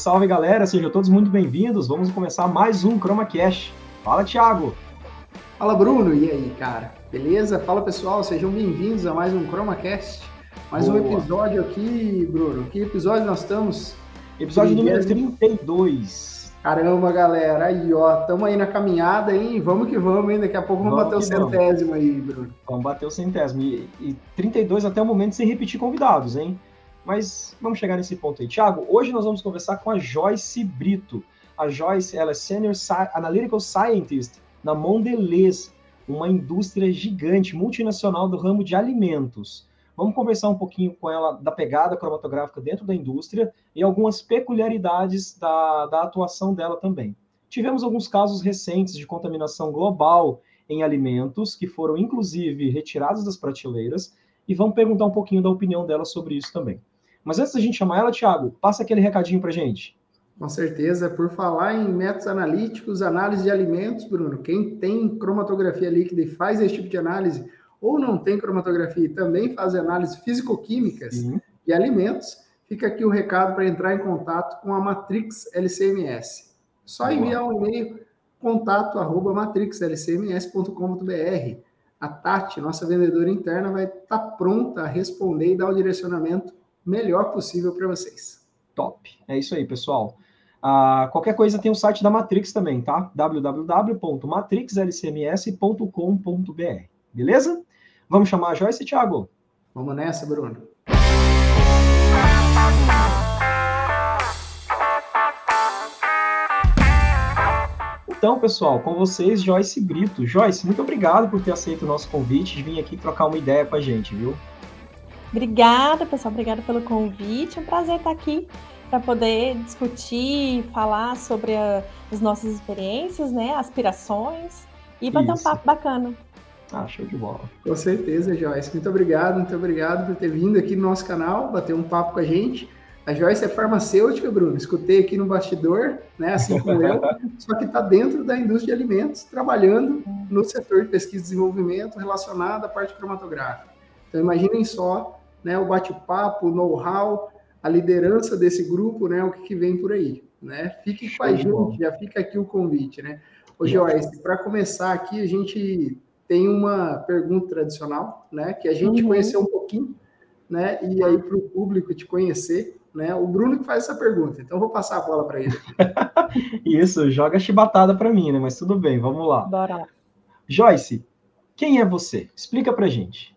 Salve, galera, sejam todos muito bem-vindos. Vamos começar mais um ChromaCast. Fala, Thiago. Fala, Bruno. E aí, cara? Beleza? Fala, pessoal. Sejam bem-vindos a mais um ChromaCast. Mais Boa. um episódio aqui, Bruno. Que episódio nós estamos? Episódio número 32. Caramba, galera. Aí, ó. Tamo aí na caminhada, hein? Vamos que vamos, hein? Daqui a pouco vamos, vamos bater o centésimo vamos. aí, Bruno. Vamos bater o centésimo. E, e 32 até o momento sem repetir convidados, hein? Mas vamos chegar nesse ponto aí. Tiago, hoje nós vamos conversar com a Joyce Brito. A Joyce, ela é Senior Analytical Scientist na Mondelez, uma indústria gigante, multinacional do ramo de alimentos. Vamos conversar um pouquinho com ela da pegada cromatográfica dentro da indústria e algumas peculiaridades da, da atuação dela também. Tivemos alguns casos recentes de contaminação global em alimentos, que foram inclusive retirados das prateleiras, e vamos perguntar um pouquinho da opinião dela sobre isso também. Mas antes da gente chamar ela, Thiago, passa aquele recadinho para gente. Com certeza, por falar em métodos analíticos, análise de alimentos, Bruno, quem tem cromatografia líquida e faz esse tipo de análise, ou não tem cromatografia e também faz análise físico-químicas de alimentos, fica aqui o recado para entrar em contato com a Matrix LCMS. Só Boa. enviar um e-mail contato arroba matrixlcms.com.br. A Tati, nossa vendedora interna, vai estar tá pronta a responder e dar o direcionamento melhor possível para vocês. Top. É isso aí, pessoal. Uh, qualquer coisa tem o site da Matrix também, tá? www.matrixlcms.com.br. Beleza? Vamos chamar a Joyce, Thiago? Vamos nessa, Bruno. Então, pessoal, com vocês, Joyce Brito. Joyce, muito obrigado por ter aceito o nosso convite de vir aqui trocar uma ideia com a gente, viu? Obrigada, pessoal. Obrigada pelo convite. É um prazer estar aqui para poder discutir, falar sobre a, as nossas experiências, né, aspirações e bater Isso. um papo bacana. Ah, show de bola. Com certeza, Joyce. Muito obrigado, muito obrigado por ter vindo aqui no nosso canal, bater um papo com a gente. A Joyce é farmacêutica, Bruno. Escutei aqui no bastidor, né, assim como eu, só que está dentro da indústria de alimentos, trabalhando no setor de pesquisa e desenvolvimento relacionado à parte cromatográfica. Então, imaginem só né, o bate-papo, o know-how, a liderança desse grupo, né, o que, que vem por aí. Né? Fique com a gente, já fica aqui o convite. Né? Ô, Joyce, para começar aqui, a gente tem uma pergunta tradicional, né, que a gente uhum. conheceu um pouquinho, né, e aí para o público te conhecer, né, o Bruno que faz essa pergunta, então vou passar a bola para ele. Isso, joga chibatada para mim, né, mas tudo bem, vamos lá. Bora lá. Joyce, quem é você? Explica para gente.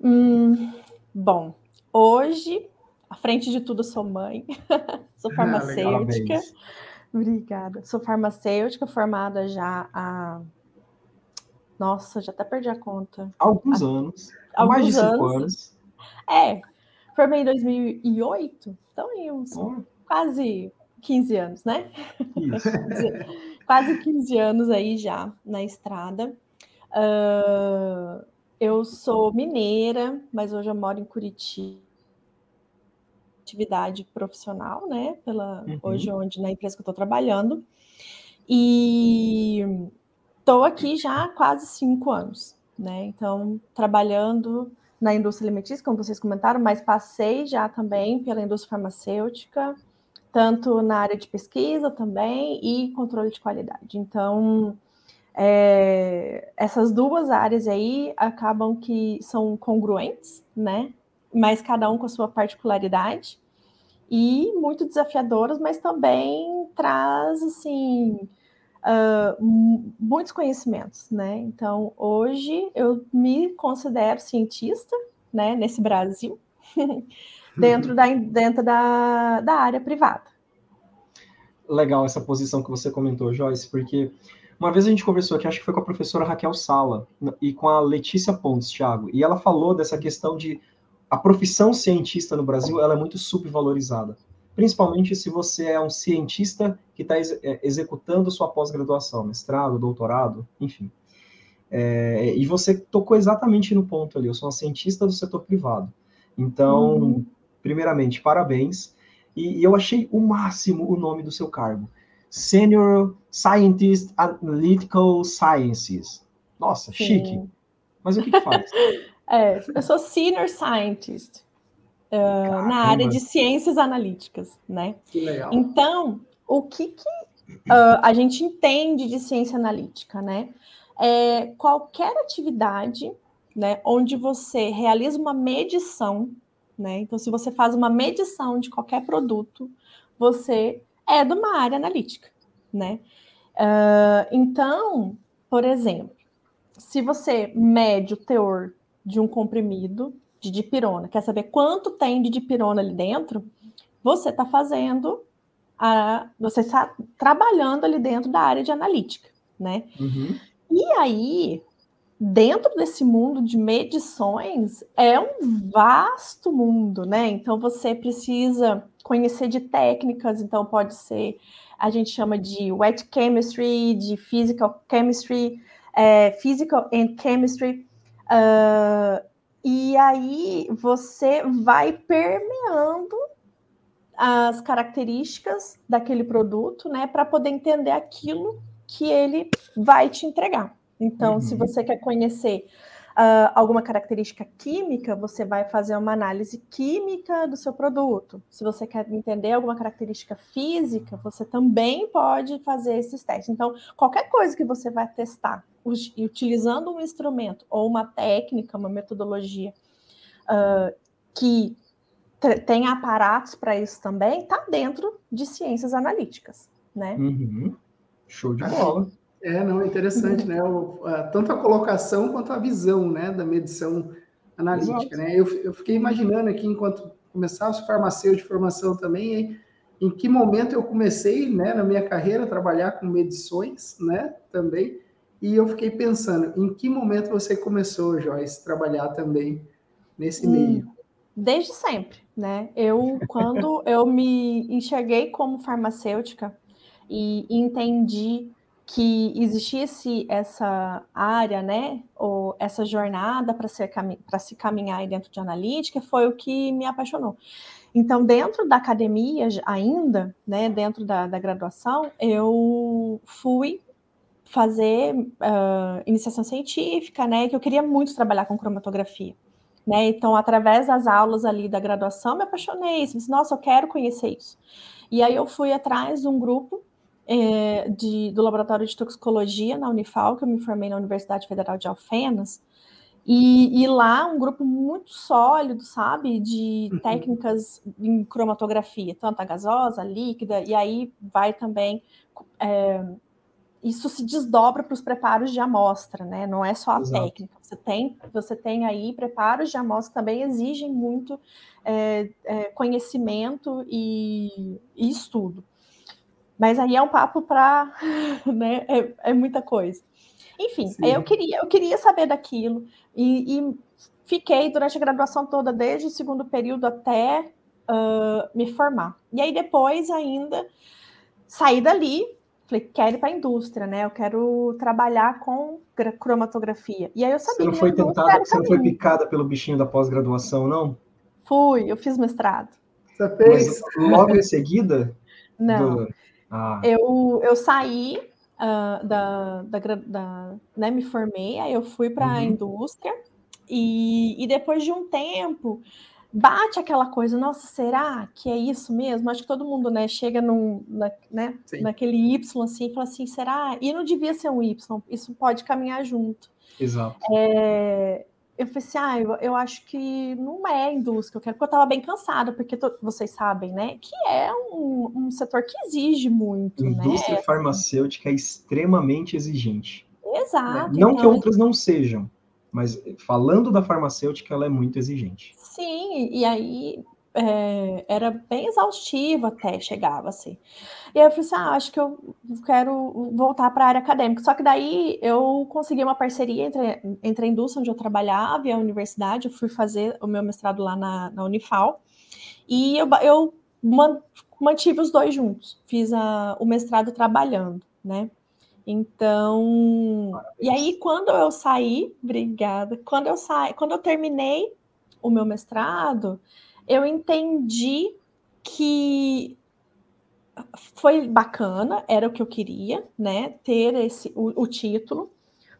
Hum, bom, hoje, à frente de tudo, sou mãe, sou ah, farmacêutica. Ah, Obrigada. Sou farmacêutica, formada já há. Nossa, já até perdi a conta. Alguns há... anos. Alguns mais de cinco anos. anos. É, formei em 2008, então em uns oh. quase 15 anos, né? Isso. quase 15 anos aí já na estrada. Uh, eu sou mineira, mas hoje eu moro em Curitiba. Atividade profissional, né? Pela, uhum. Hoje, onde na empresa que eu estou trabalhando. E estou aqui já há quase cinco anos, né? Então, trabalhando na indústria alimentícia, como vocês comentaram, mas passei já também pela indústria farmacêutica, tanto na área de pesquisa também e controle de qualidade. Então, é, essas duas áreas aí acabam que são congruentes, né? Mas cada um com a sua particularidade e muito desafiadoras, mas também traz assim uh, muitos conhecimentos, né? Então hoje eu me considero cientista, né? Nesse Brasil, dentro da dentro da, da área privada. Legal essa posição que você comentou, Joyce, porque uma vez a gente conversou aqui, acho que foi com a professora Raquel Sala e com a Letícia Pontes, Thiago, e ela falou dessa questão de a profissão cientista no Brasil ela é muito subvalorizada, principalmente se você é um cientista que está ex é, executando sua pós-graduação, mestrado, doutorado, enfim. É, e você tocou exatamente no ponto ali. Eu sou uma cientista do setor privado. Então, uhum. primeiramente, parabéns. E, e eu achei o máximo o nome do seu cargo. Senior Scientist Analytical Sciences. Nossa, Sim. chique. Mas o que, que faz? é, eu sou Senior Scientist. uh, na área de ciências analíticas, né? Que legal. Então, o que, que uh, a gente entende de ciência analítica, né? É qualquer atividade, né, onde você realiza uma medição, né? Então, se você faz uma medição de qualquer produto, você é de uma área analítica, né? Uh, então, por exemplo, se você mede o teor de um comprimido de dipirona, quer saber quanto tem de dipirona ali dentro, você está fazendo a, você está trabalhando ali dentro da área de analítica, né? Uhum. E aí, dentro desse mundo de medições, é um vasto mundo, né? Então você precisa conhecer de técnicas, então pode ser, a gente chama de wet chemistry, de physical chemistry, é, physical and chemistry. Uh, e aí você vai permeando as características daquele produto, né, para poder entender aquilo que ele vai te entregar. Então, uhum. se você quer conhecer uh, alguma característica química, você vai fazer uma análise química do seu produto. Se você quer entender alguma característica física, você também pode fazer esses testes. Então, qualquer coisa que você vai testar utilizando um instrumento ou uma técnica, uma metodologia uh, que tem aparatos para isso também, está dentro de ciências analíticas, né? Uhum. Show de bola. É, não, é interessante, né? O, a, tanto a colocação quanto a visão, né, da medição analítica, Exato. né? Eu, eu fiquei imaginando aqui, enquanto começava o farmacêutico de formação também, em, em que momento eu comecei, né, na minha carreira, a trabalhar com medições, né, também, e eu fiquei pensando, em que momento você começou, Joyce, a trabalhar também nesse hum, meio? Desde sempre, né? Eu, quando eu me enxerguei como farmacêutica e entendi que existisse essa área, né, ou essa jornada para se caminhar dentro de analítica, foi o que me apaixonou. Então, dentro da academia ainda, né, dentro da, da graduação, eu fui fazer uh, iniciação científica, né, que eu queria muito trabalhar com cromatografia. Né? Então, através das aulas ali da graduação, me apaixonei. Disse, Nossa, eu quero conhecer isso. E aí eu fui atrás de um grupo é, de, do Laboratório de Toxicologia na Unifal, que eu me formei na Universidade Federal de Alfenas, e, e lá um grupo muito sólido, sabe, de uhum. técnicas em cromatografia, tanto a gasosa, a líquida, e aí vai também. É, isso se desdobra para os preparos de amostra, né? Não é só a Exato. técnica. Você tem, você tem aí preparos de amostra que também exigem muito é, é, conhecimento e, e estudo. Mas aí é um papo para, né? É, é, muita coisa. Enfim, eu queria, eu queria saber daquilo e, e, fiquei durante a graduação toda, desde o segundo período até uh, me formar. E aí depois ainda saí dali, falei, quero ir para a indústria, né? Eu quero trabalhar com cromatografia. E aí eu sabia. Você não foi tentada, você não foi picada pelo bichinho da pós-graduação, não? Fui, eu fiz mestrado. Você fez? Mas logo em seguida? Não. Do... Ah. Eu, eu saí uh, da, da, da, né, me formei, aí eu fui para a uhum. indústria e, e depois de um tempo bate aquela coisa, nossa, será que é isso mesmo? Acho que todo mundo, né, chega num, na, né, naquele Y assim e fala assim, será? E não devia ser um Y, isso pode caminhar junto. Exato. É, eu falei assim, ah, eu, eu, acho que não é a indústria que eu quero, porque eu estava bem cansada, porque to, vocês sabem, né, que é um, um setor que exige muito, a indústria né? farmacêutica é extremamente exigente. Exato. Né? Não então... que outras não sejam, mas falando da farmacêutica, ela é muito exigente. Sim, e aí é, era bem exaustivo até, chegava assim. E aí eu falei assim, ah, acho que eu quero voltar para a área acadêmica. Só que daí eu consegui uma parceria entre, entre a indústria onde eu trabalhava e a universidade, eu fui fazer o meu mestrado lá na, na Unifal, e eu, eu mantive os dois juntos, fiz a, o mestrado trabalhando, né? Então, e aí quando eu saí, obrigada, quando eu saí, quando eu terminei o meu mestrado, eu entendi que foi bacana, era o que eu queria, né? Ter esse o, o título,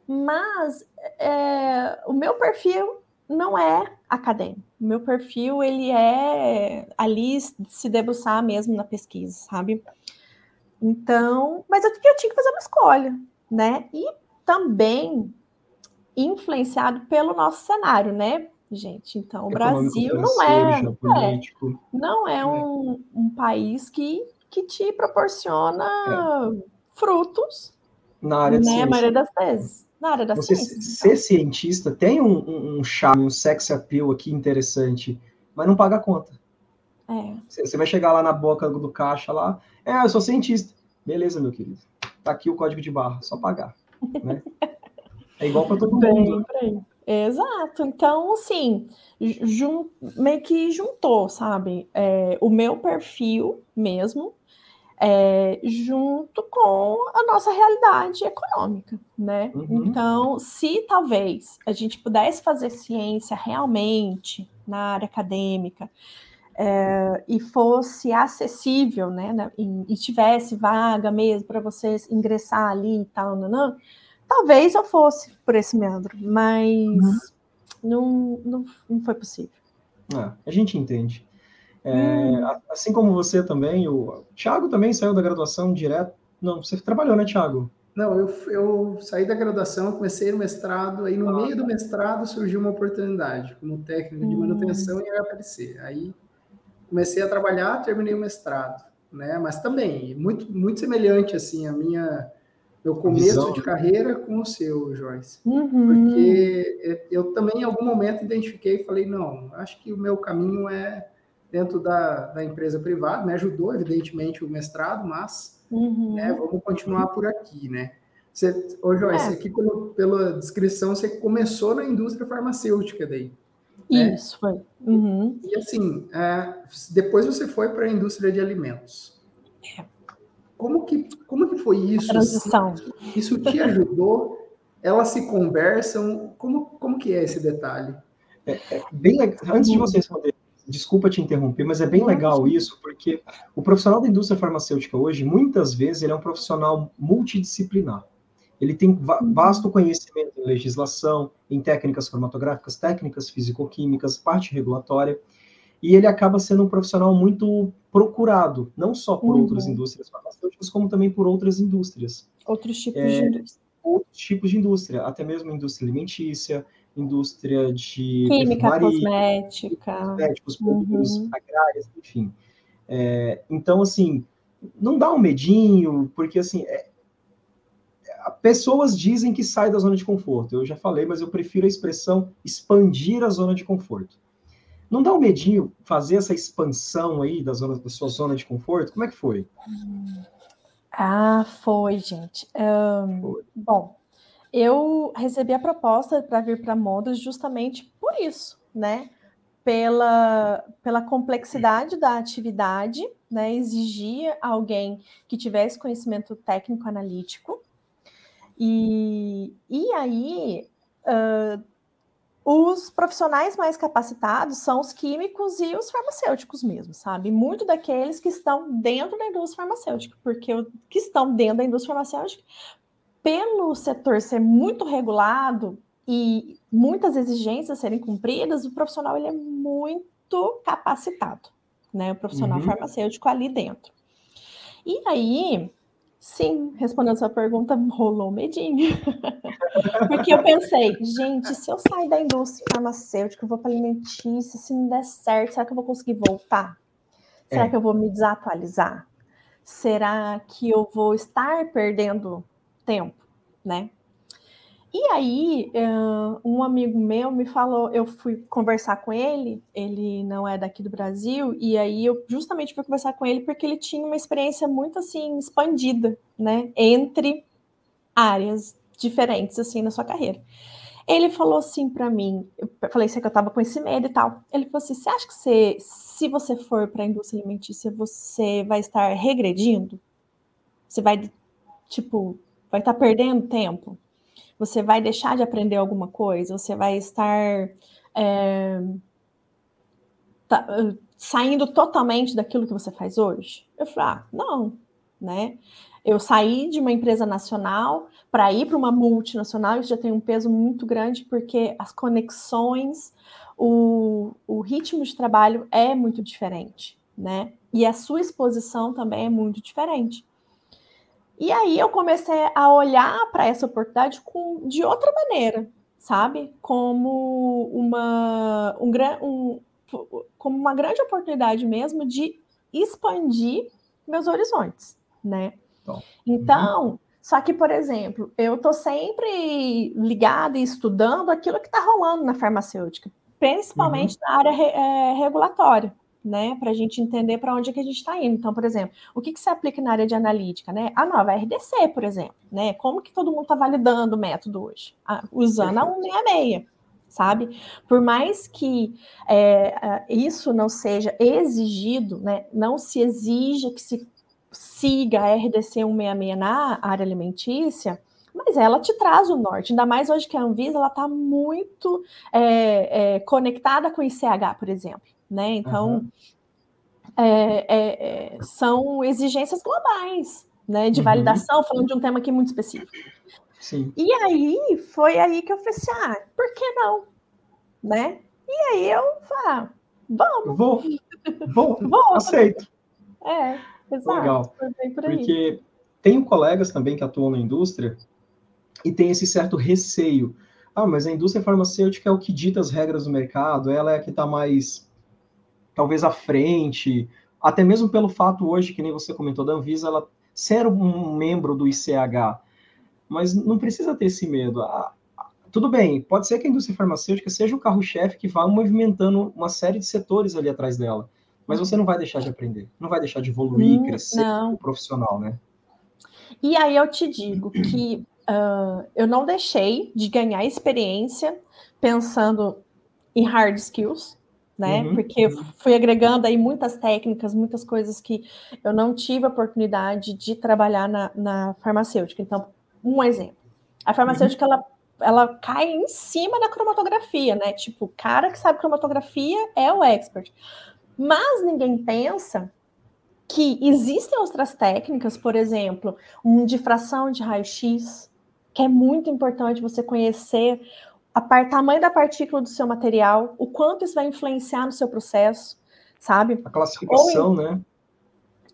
mas é, o meu perfil não é acadêmico. O meu perfil, ele é ali se debruçar mesmo na pesquisa, sabe? Então, mas eu, eu tinha que fazer uma escolha, né? E também influenciado pelo nosso cenário, né, gente? Então, o Brasil não é, é, não é um, um, país que, que te proporciona é. frutos, na área né, a maioria das vezes. Na área da Você ciência. Ser então. cientista tem um, um, um charme, um sex appeal aqui interessante, mas não paga a conta. É. Você vai chegar lá na boca do caixa lá, é, eu sou cientista. Beleza, meu querido. Tá aqui o código de barra, só pagar. Né? É igual para todo mundo. Bem, Exato. Então, assim, jun... meio que juntou, sabe? É, o meu perfil mesmo, é, junto com a nossa realidade econômica, né? Uhum. Então, se talvez a gente pudesse fazer ciência realmente na área acadêmica é, e fosse acessível, né? E, e tivesse vaga mesmo para vocês ingressar ali e tal, não, não Talvez eu fosse por esse meandro, mas uhum. não, não, não foi possível. Ah, a gente entende. É, hum. Assim como você também, o Thiago também saiu da graduação direto. Não, você trabalhou, né, Thiago? Não, eu, eu saí da graduação, comecei no mestrado, aí no ah, meio do mestrado surgiu uma oportunidade como técnico de hum. manutenção em HPLC. Aí comecei a trabalhar, terminei o mestrado, né? Mas também muito muito semelhante assim a minha meu começo Visão, de né? carreira com o seu, Joyce. Uhum. Porque eu também, em algum momento, identifiquei e falei, não, acho que o meu caminho é dentro da, da empresa privada. Me ajudou, evidentemente, o mestrado, mas uhum. né, vamos continuar por aqui, né? Você, ô Joyce, é. aqui pelo, pela descrição, você começou na indústria farmacêutica daí. Né? Isso, foi. Uhum. E assim, é, depois você foi para a indústria de alimentos. É. Como que, como que foi isso? transição. Isso te ajudou? Elas se conversam? Como, como que é esse detalhe? É, é bem Antes de você responder, desculpa te interromper, mas é bem legal isso, porque o profissional da indústria farmacêutica hoje, muitas vezes, ele é um profissional multidisciplinar. Ele tem uhum. vasto conhecimento em legislação, em técnicas cromatográficas, técnicas físico-químicas, parte regulatória e ele acaba sendo um profissional muito procurado, não só por uhum. outras indústrias farmacêuticas, como também por outras indústrias. Outros tipos é, de indústria. Outros tipos de indústria, até mesmo indústria alimentícia, indústria de química, cosmética, cosméticos, produtos uhum. agrários, enfim. É, então, assim, não dá um medinho, porque assim, é, pessoas dizem que sai da zona de conforto. Eu já falei, mas eu prefiro a expressão expandir a zona de conforto. Não dá um medinho fazer essa expansão aí da, zona, da sua zona de conforto? Como é que foi? Ah, foi, gente. Um, foi. Bom, eu recebi a proposta para vir para Modas justamente por isso, né? Pela, pela complexidade da atividade, né? Exigia alguém que tivesse conhecimento técnico analítico. E, e aí, uh, os profissionais mais capacitados são os químicos e os farmacêuticos mesmo, sabe? Muito daqueles que estão dentro da indústria farmacêutica, porque o que estão dentro da indústria farmacêutica, pelo setor ser muito regulado e muitas exigências serem cumpridas, o profissional ele é muito capacitado, né? O profissional uhum. farmacêutico ali dentro. E aí, Sim, respondendo a sua pergunta, rolou medinho. Porque eu pensei, gente, se eu sair da indústria farmacêutica, eu vou para alimentícia, se não der certo, será que eu vou conseguir voltar? Será é. que eu vou me desatualizar? Será que eu vou estar perdendo tempo, né? E aí, um amigo meu me falou, eu fui conversar com ele, ele não é daqui do Brasil, e aí eu justamente fui conversar com ele porque ele tinha uma experiência muito assim expandida, né, entre áreas diferentes assim na sua carreira. Ele falou assim para mim, eu falei que eu estava com esse medo e tal. Ele falou assim: "Você acha que você, se você for para a indústria alimentícia, você vai estar regredindo? Você vai tipo, vai estar perdendo tempo?" Você vai deixar de aprender alguma coisa? Você vai estar é, tá, saindo totalmente daquilo que você faz hoje? Eu falei, ah, não, né? eu saí de uma empresa nacional para ir para uma multinacional, isso já tem um peso muito grande, porque as conexões, o, o ritmo de trabalho é muito diferente, né? E a sua exposição também é muito diferente. E aí eu comecei a olhar para essa oportunidade com, de outra maneira, sabe? Como uma, um, um, como uma grande oportunidade mesmo de expandir meus horizontes, né? Então, só que, por exemplo, eu estou sempre ligada e estudando aquilo que está rolando na farmacêutica, principalmente uhum. na área re, é, regulatória, né? Para a gente entender para onde é que a gente está indo. Então, por exemplo, o que, que se aplica na área de analítica, né? A nova RDC, por exemplo, né? Como que todo mundo está validando o método hoje? Ah, usando a 166 sabe? Por mais que é, isso não seja exigido, né, não se exija que se siga a RDC 166 na área alimentícia, mas ela te traz o norte, ainda mais hoje que a Anvisa ela está muito é, é, conectada com o ICH, por exemplo, né? Então uhum. é, são exigências globais, né? De uhum. validação, falando de um tema aqui muito específico. Sim. E aí foi aí que eu pensei, assim, ah, por que não? Né? E aí eu falei, ah, vamos. Vou, vou, vou. aceito. É. Exato, Legal. Por Porque tenho colegas também que atuam na indústria e tem esse certo receio. Ah, mas a indústria farmacêutica é o que dita as regras do mercado, ela é a que está mais, talvez, à frente, até mesmo pelo fato hoje, que nem você comentou, da Anvisa, ela ser um membro do ICH, mas não precisa ter esse medo. Ah, tudo bem, pode ser que a indústria farmacêutica seja o carro-chefe que vá movimentando uma série de setores ali atrás dela mas você não vai deixar de aprender, não vai deixar de evoluir, hum, crescer como profissional, né? E aí eu te digo que uh, eu não deixei de ganhar experiência pensando em hard skills, né? Uhum, Porque fui agregando aí muitas técnicas, muitas coisas que eu não tive a oportunidade de trabalhar na, na farmacêutica. Então, um exemplo. A farmacêutica, uhum. ela ela cai em cima da cromatografia, né? Tipo, o cara que sabe cromatografia é o expert. Mas ninguém pensa que existem outras técnicas, por exemplo, um difração de raio-x, que é muito importante você conhecer tamanho da partícula do seu material, o quanto isso vai influenciar no seu processo, sabe? A classificação, Ou, né?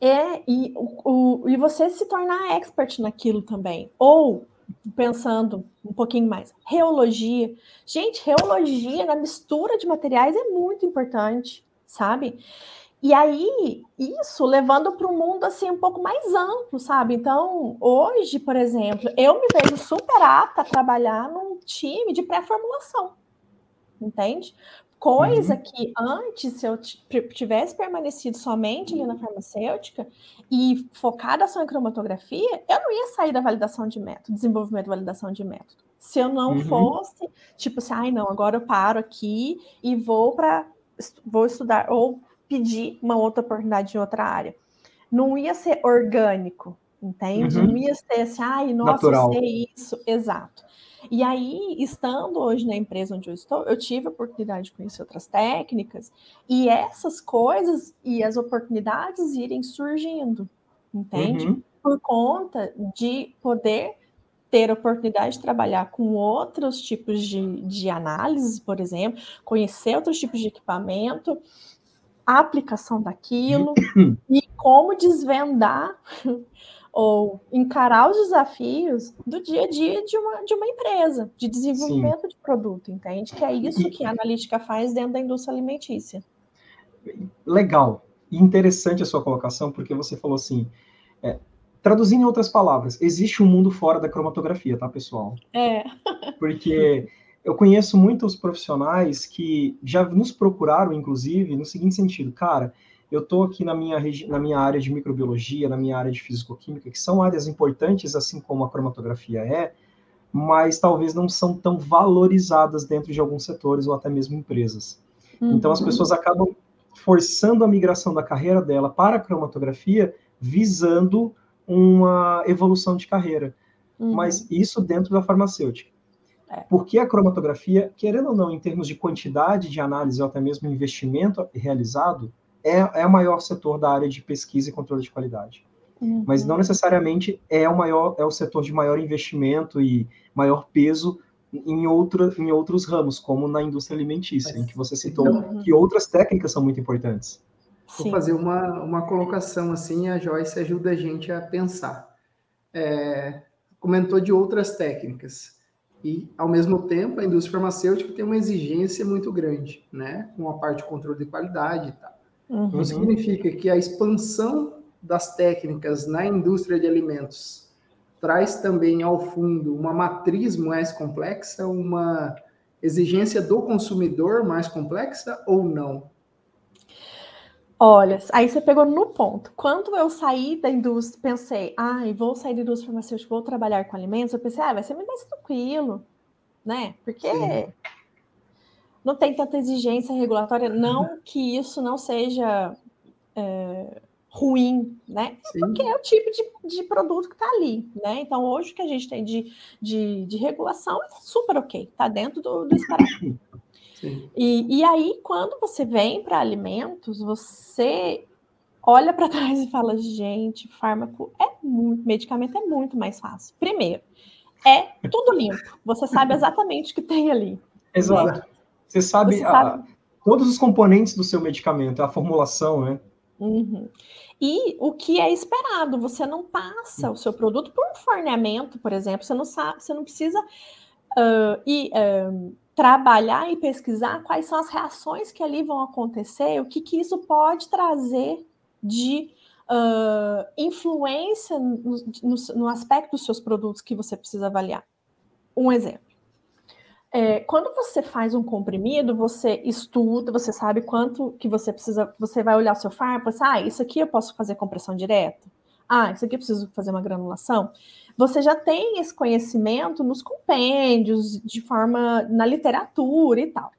É, e, o, e você se tornar expert naquilo também. Ou, pensando um pouquinho mais, reologia. Gente, reologia na mistura de materiais é muito importante sabe? E aí, isso levando para um mundo assim um pouco mais amplo, sabe? Então, hoje, por exemplo, eu me vejo super apta a trabalhar num time de pré-formulação, entende? Coisa uhum. que antes, se eu tivesse permanecido somente ali na farmacêutica e focada só em cromatografia, eu não ia sair da validação de método, desenvolvimento e validação de método. Se eu não uhum. fosse, tipo assim, ai não, agora eu paro aqui e vou para vou estudar ou pedir uma outra oportunidade em outra área. Não ia ser orgânico, entende? Uhum. Não ia ser assim, ai, nossa, Natural. eu sei isso. Exato. E aí, estando hoje na empresa onde eu estou, eu tive a oportunidade de conhecer outras técnicas e essas coisas e as oportunidades irem surgindo, entende? Uhum. Por conta de poder ter a oportunidade de trabalhar com outros tipos de, de análises, por exemplo, conhecer outros tipos de equipamento, a aplicação daquilo e como desvendar ou encarar os desafios do dia a dia de uma, de uma empresa, de desenvolvimento Sim. de produto, entende? Que é isso que a analítica faz dentro da indústria alimentícia. Legal. E interessante a sua colocação, porque você falou assim, é, Traduzindo em outras palavras, existe um mundo fora da cromatografia, tá, pessoal? É. Porque eu conheço muitos profissionais que já nos procuraram, inclusive, no seguinte sentido, cara, eu estou aqui na minha, na minha área de microbiologia, na minha área de fisicoquímica, que são áreas importantes, assim como a cromatografia é, mas talvez não são tão valorizadas dentro de alguns setores ou até mesmo empresas. Uhum. Então as pessoas acabam forçando a migração da carreira dela para a cromatografia, visando uma evolução de carreira. Uhum. Mas isso dentro da farmacêutica. É. Porque a cromatografia, querendo ou não, em termos de quantidade de análise ou até mesmo investimento realizado, é, é o maior setor da área de pesquisa e controle de qualidade. uhum. mas não necessariamente é o maior, é o setor de maior investimento e maior peso em, outra, em outros ramos, como na indústria alimentícia, mas, em que você citou então, que outras técnicas são muito importantes. Vou fazer uma, uma colocação assim, a Joyce ajuda a gente a pensar. É, comentou de outras técnicas. E, ao mesmo tempo, a indústria farmacêutica tem uma exigência muito grande, né? Com a parte de controle de qualidade e tal. Uhum. Então, significa que a expansão das técnicas na indústria de alimentos traz também ao fundo uma matriz mais complexa, uma exigência do consumidor mais complexa ou não? Olha, aí você pegou no ponto. Quando eu saí da indústria, pensei, ai, ah, vou sair da indústria farmacêutica, vou trabalhar com alimentos, eu pensei, ah, vai ser mais tranquilo, né? Porque Sim. não tem tanta exigência regulatória, não que isso não seja é, ruim, né? Sim. Porque é o tipo de, de produto que está ali, né? Então, hoje o que a gente tem de, de, de regulação é super ok, está dentro do, do E, e aí, quando você vem para alimentos, você olha para trás e fala: gente, fármaco é muito, medicamento é muito mais fácil. Primeiro, é tudo limpo. Você sabe exatamente o que tem ali. Exato. Né? Você sabe, você a, sabe, todos os componentes do seu medicamento, a formulação, né? Uhum. E o que é esperado, você não passa o seu produto por um forneamento, por exemplo, você não sabe, você não precisa uh, ir, uh, trabalhar e pesquisar quais são as reações que ali vão acontecer, o que, que isso pode trazer de uh, influência no, no, no, aspecto dos seus produtos que você precisa avaliar. Um exemplo. É, quando você faz um comprimido, você estuda, você sabe quanto que você precisa, você vai olhar o seu fármaco, você, ah, isso aqui eu posso fazer compressão direta? Ah, isso aqui eu preciso fazer uma granulação? você já tem esse conhecimento nos compêndios, de forma na literatura e tal.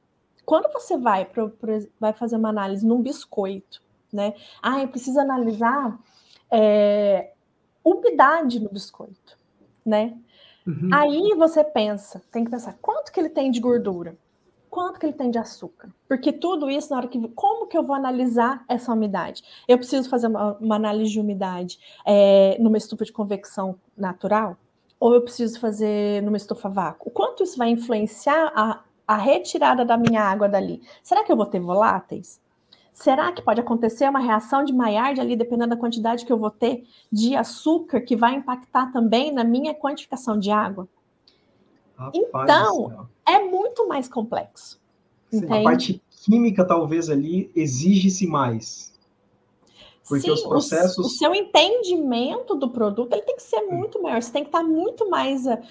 Quando você vai, pro, pro, vai fazer uma análise num biscoito, né? Ah, eu preciso analisar é, umidade no biscoito, né? Uhum. Aí você pensa, tem que pensar quanto que ele tem de gordura, quanto que ele tem de açúcar. Porque tudo isso, na hora que. Como que eu vou analisar essa umidade? Eu preciso fazer uma, uma análise de umidade é, numa estufa de convecção natural? Ou eu preciso fazer numa estufa vácuo? O quanto isso vai influenciar a, a retirada da minha água dali? Será que eu vou ter voláteis? Será que pode acontecer uma reação de Maillard ali, dependendo da quantidade que eu vou ter de açúcar, que vai impactar também na minha quantificação de água? Rapaz então, é muito mais complexo. A parte química, talvez, ali, exige-se mais. Porque Sim, os processos. O, o, seu entendimento do produto ele tem que ser muito maior. Você tem que estar muito mais. Eh,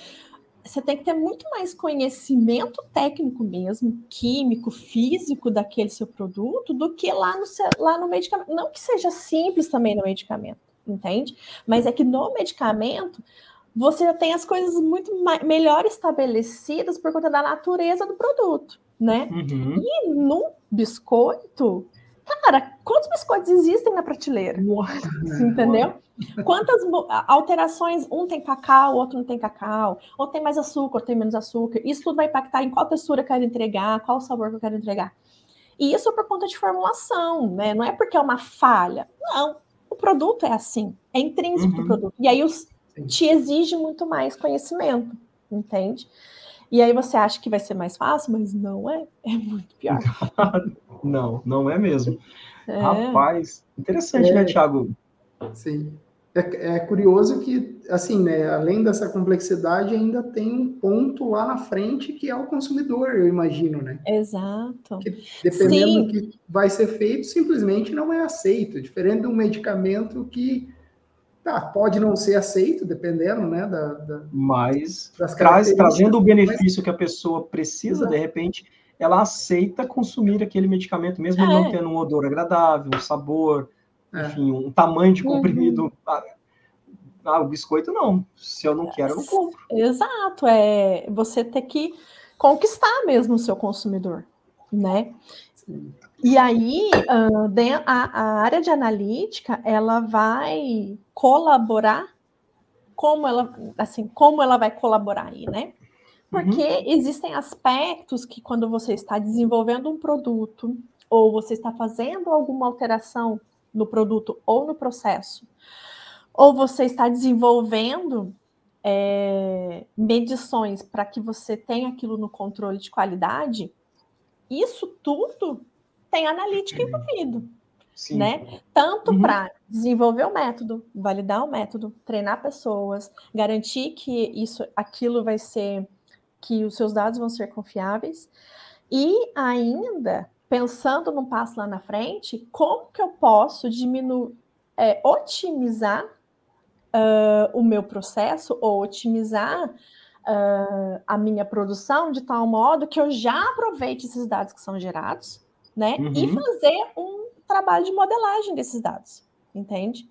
você tem que ter muito mais conhecimento técnico mesmo, químico, físico daquele seu produto, do que lá no, lá no medicamento. Não que seja simples também no medicamento, entende? Mas é que no medicamento você já tem as coisas muito melhor estabelecidas por conta da natureza do produto, né? Uhum. E no biscoito, cara, quantos biscoitos existem na prateleira? Nossa, Entendeu? Quantas alterações, um tem cacau, o outro não tem cacau, ou tem mais açúcar, ou tem menos açúcar. Isso tudo vai impactar em qual textura eu quero entregar, qual sabor que eu quero entregar. E isso é por conta de formulação, né? Não é porque é uma falha. Não, o produto é assim, é intrínseco uhum. do produto. E aí os te exige muito mais conhecimento, entende? E aí você acha que vai ser mais fácil, mas não é, é muito pior. não, não é mesmo. É. Rapaz, interessante, né, é, né, Thiago? Sim. É, é, curioso que, assim, né, além dessa complexidade, ainda tem um ponto lá na frente que é o consumidor, eu imagino, né? Exato. Que, dependendo Sim. do que vai ser feito, simplesmente não é aceito. Diferente de um medicamento que Tá, pode não ser aceito, dependendo, né? Da, da mas traz, trazendo o benefício mas... que a pessoa precisa, Exato. de repente, ela aceita consumir aquele medicamento, mesmo é. não tendo um odor agradável, um sabor, é. enfim, um tamanho de uhum. comprimido. Uhum. Ah, o biscoito não. Se eu não quero, eu não compro. Exato, é você ter que conquistar mesmo o seu consumidor, né? Sim. E aí, a, área de analítica, ela vai colaborar como ela, assim, como ela vai colaborar aí, né? Porque uhum. existem aspectos que quando você está desenvolvendo um produto ou você está fazendo alguma alteração no produto ou no processo, ou você está desenvolvendo é, medições para que você tenha aquilo no controle de qualidade, isso tudo tem analítica envolvido. Sim. Né? Tanto uhum. para desenvolver o método, validar o método, treinar pessoas, garantir que isso, aquilo vai ser, que os seus dados vão ser confiáveis, e ainda pensando num passo lá na frente, como que eu posso diminuir, é, otimizar uh, o meu processo ou otimizar uh, a minha produção de tal modo que eu já aproveite esses dados que são gerados, né? Uhum. E fazer um trabalho de modelagem desses dados, entende?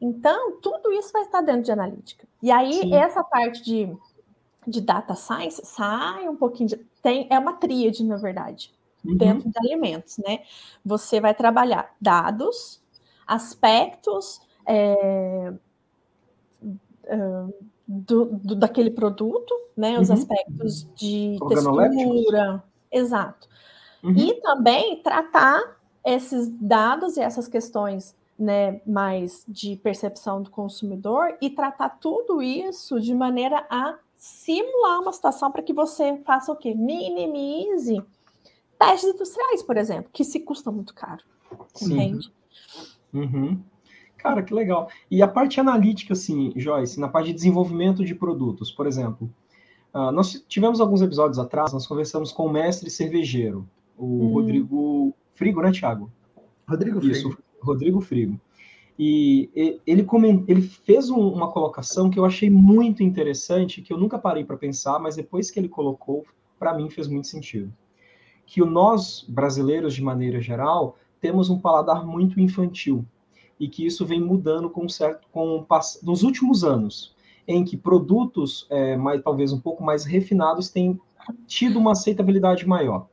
Então, tudo isso vai estar dentro de analítica. E aí, Sim. essa parte de, de data science sai um pouquinho de. Tem, é uma tríade, na verdade, uhum. dentro de alimentos, né? Você vai trabalhar dados, aspectos é, uh, do, do, daquele produto, né? Os uhum. aspectos de textura, exato. Uhum. E também tratar esses dados e essas questões né, mais de percepção do consumidor e tratar tudo isso de maneira a simular uma situação para que você faça o quê? Minimize testes industriais, por exemplo, que se custa muito caro. Sim. Entende? Uhum. Cara, que legal. E a parte analítica, assim, Joyce, na parte de desenvolvimento de produtos, por exemplo, uh, nós tivemos alguns episódios atrás, nós conversamos com o mestre cervejeiro, o hum. Rodrigo Frigo, né, Thiago? Rodrigo Frigo. Isso, Rodrigo Frigo. E ele, ele fez um, uma colocação que eu achei muito interessante, que eu nunca parei para pensar, mas depois que ele colocou, para mim fez muito sentido. Que o nós, brasileiros, de maneira geral, temos um paladar muito infantil e que isso vem mudando com certo com nos últimos anos, em que produtos é, mais, talvez um pouco mais refinados têm tido uma aceitabilidade maior.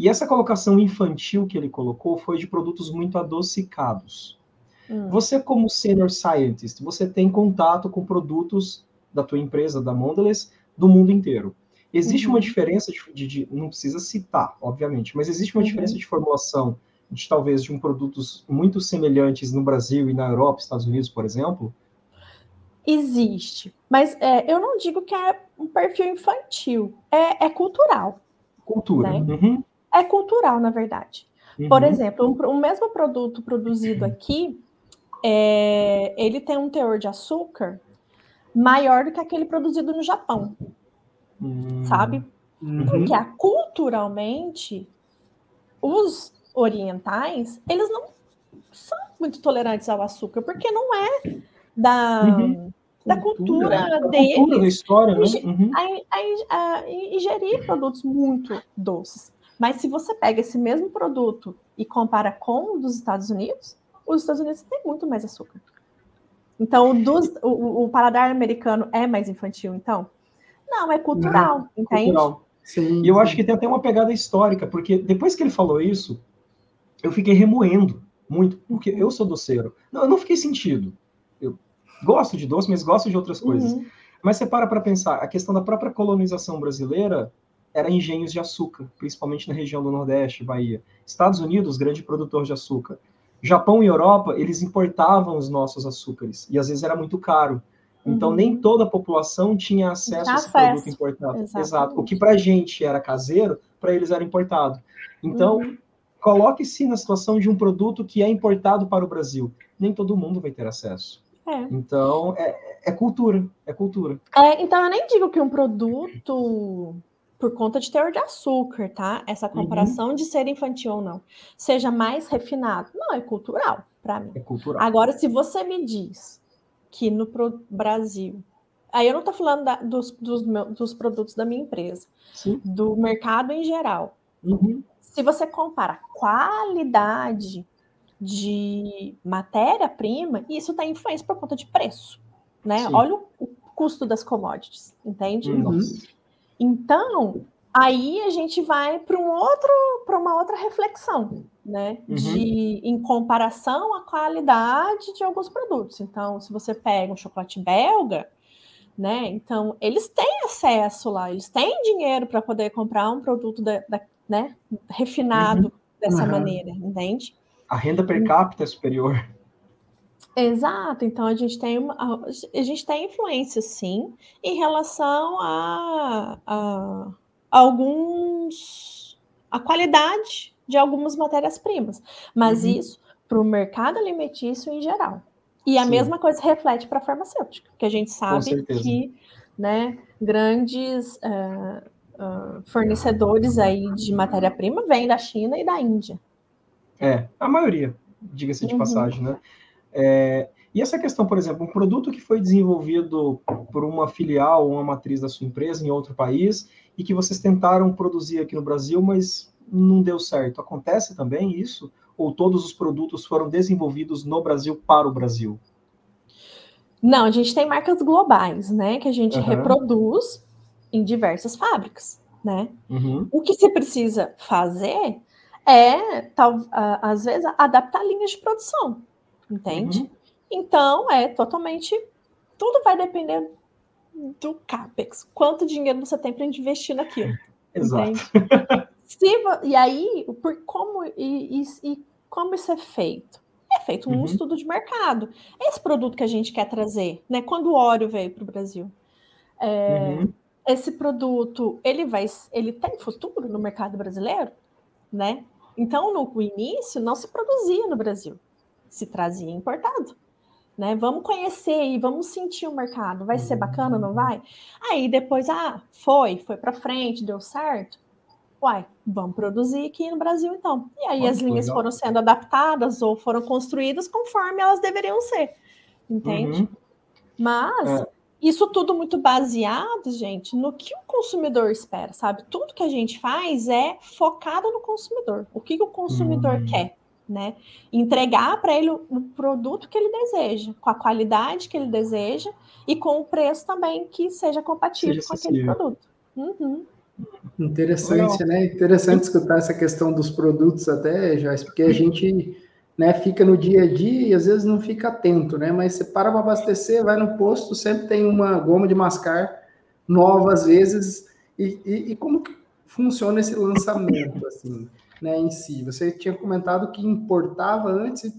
E essa colocação infantil que ele colocou foi de produtos muito adocicados. Hum. Você, como senior scientist, você tem contato com produtos da tua empresa, da Mondelez, do mundo inteiro. Existe uhum. uma diferença de, de, de, não precisa citar, obviamente, mas existe uma uhum. diferença de formulação de talvez de um produtos muito semelhantes no Brasil e na Europa, Estados Unidos, por exemplo? Existe, mas é, eu não digo que é um perfil infantil, é, é cultural. Cultura. Né? Uhum é cultural, na verdade. Uhum. Por exemplo, um, um, mesmo produto produzido aqui, é, ele tem um teor de açúcar maior do que aquele produzido no Japão, uhum. sabe? Uhum. Porque culturalmente os orientais eles não são muito tolerantes ao açúcar, porque não é da uhum da cultura, cultura deles. Cultura, da história, né? Uhum. A, a, a, ingerir produtos muito doces. Mas se você pega esse mesmo produto e compara com o dos Estados Unidos, os Estados Unidos têm muito mais açúcar. Então, o, dos, o, o paladar americano é mais infantil, então? Não, é cultural, Não, entende? Cultural. Sim, e eu sim. acho que tem até uma pegada histórica, porque depois que ele falou isso, eu fiquei remoendo muito, porque eu sou doceiro. Não, eu não fiquei sentido. Eu gosto de doce, mas gosto de outras coisas. Uhum. Mas você para para pensar, a questão da própria colonização brasileira era engenhos de açúcar, principalmente na região do Nordeste, Bahia. Estados Unidos, grande produtor de açúcar. Japão e Europa, eles importavam os nossos açúcares, e às vezes era muito caro. Então, uhum. nem toda a população tinha acesso a esse acesso. produto importado. Exatamente. Exato. O que para a gente era caseiro, para eles era importado. Então, uhum. coloque-se na situação de um produto que é importado para o Brasil. Nem todo mundo vai ter acesso. É. Então, é, é cultura, é cultura. É, então, eu nem digo que um produto por conta de teor de açúcar, tá?Essa uhum. comparação uhum. de ser infantil ou não. Seja mais refinado. Não, é cultural para mim. É cultural. Agora, se você me diz que no Brasil. Aí eu não estou falando da, dos, dos, dos, produtos da minha empresa, Sim. do mercado em geral. Uhum. Se você compara qualidade de matéria-prima, isso tem influência por conta de preço. Né? Olha o, o, custo das commodities, entende? Uhum. Então, aí a gente vai para um outro, para uma outra reflexão, né? Uhum. De em comparação à qualidade de alguns produtos. Então, se você pega um chocolate belga, né? Então, eles têm acesso lá, eles têm dinheiro para poder comprar um produto da, da né, refinado uhum. dessa uhum. maneira, entende? A renda per capita é superior. Exato, então a gente tem uma, a gente tem influência sim em relação a, a, a alguns a qualidade de algumas matérias-primas, mas uhum. isso para o mercado alimentício em geral. E a sim. mesma coisa reflete para a farmacêutica, que a gente sabe que né, grandes uh, uh, fornecedores aí de matéria-prima vêm da China e da Índia. É, a maioria, diga-se de uhum. passagem, né? É, e essa questão, por exemplo, um produto que foi desenvolvido por uma filial ou uma matriz da sua empresa em outro país e que vocês tentaram produzir aqui no Brasil, mas não deu certo. Acontece também isso? Ou todos os produtos foram desenvolvidos no Brasil para o Brasil? Não, a gente tem marcas globais, né? Que a gente uhum. reproduz em diversas fábricas, né? Uhum. O que se precisa fazer é, tal, às vezes, adaptar linhas de produção entende? Uhum. Então, é totalmente. Tudo vai depender do CAPEX. Quanto dinheiro você tem para investir naquilo. Exato. Se, e aí, por como, e, e, e, como isso é feito? É feito um uhum. estudo de mercado. Esse produto que a gente quer trazer, né? Quando o óleo veio para o Brasil, é, uhum. esse produto ele vai, ele tem futuro no mercado brasileiro, né? Então, no início, não se produzia no Brasil se trazia importado. Né? Vamos conhecer e vamos sentir o mercado. Vai ser bacana, não vai? Aí depois, ah, foi, foi para frente, deu certo. Uai, vamos produzir aqui no Brasil então. E aí as linhas legal. foram sendo adaptadas ou foram construídas conforme elas deveriam ser. Entende? Uhum. Mas é. isso tudo muito baseado, gente, no que o consumidor espera, sabe? Tudo que a gente faz é focado no consumidor. O que, que o consumidor uhum. quer? Né? Entregar para ele o produto que ele deseja, com a qualidade que ele deseja e com o preço também que seja compatível seja com aquele produto. Uhum. Interessante, né? Interessante escutar essa questão dos produtos até, Joyce, porque a gente né, fica no dia a dia e às vezes não fica atento, né? Mas você para para abastecer, vai no posto, sempre tem uma goma de mascar nova às vezes. E, e, e como que funciona esse lançamento, assim? Né, em si. Você tinha comentado que importava antes,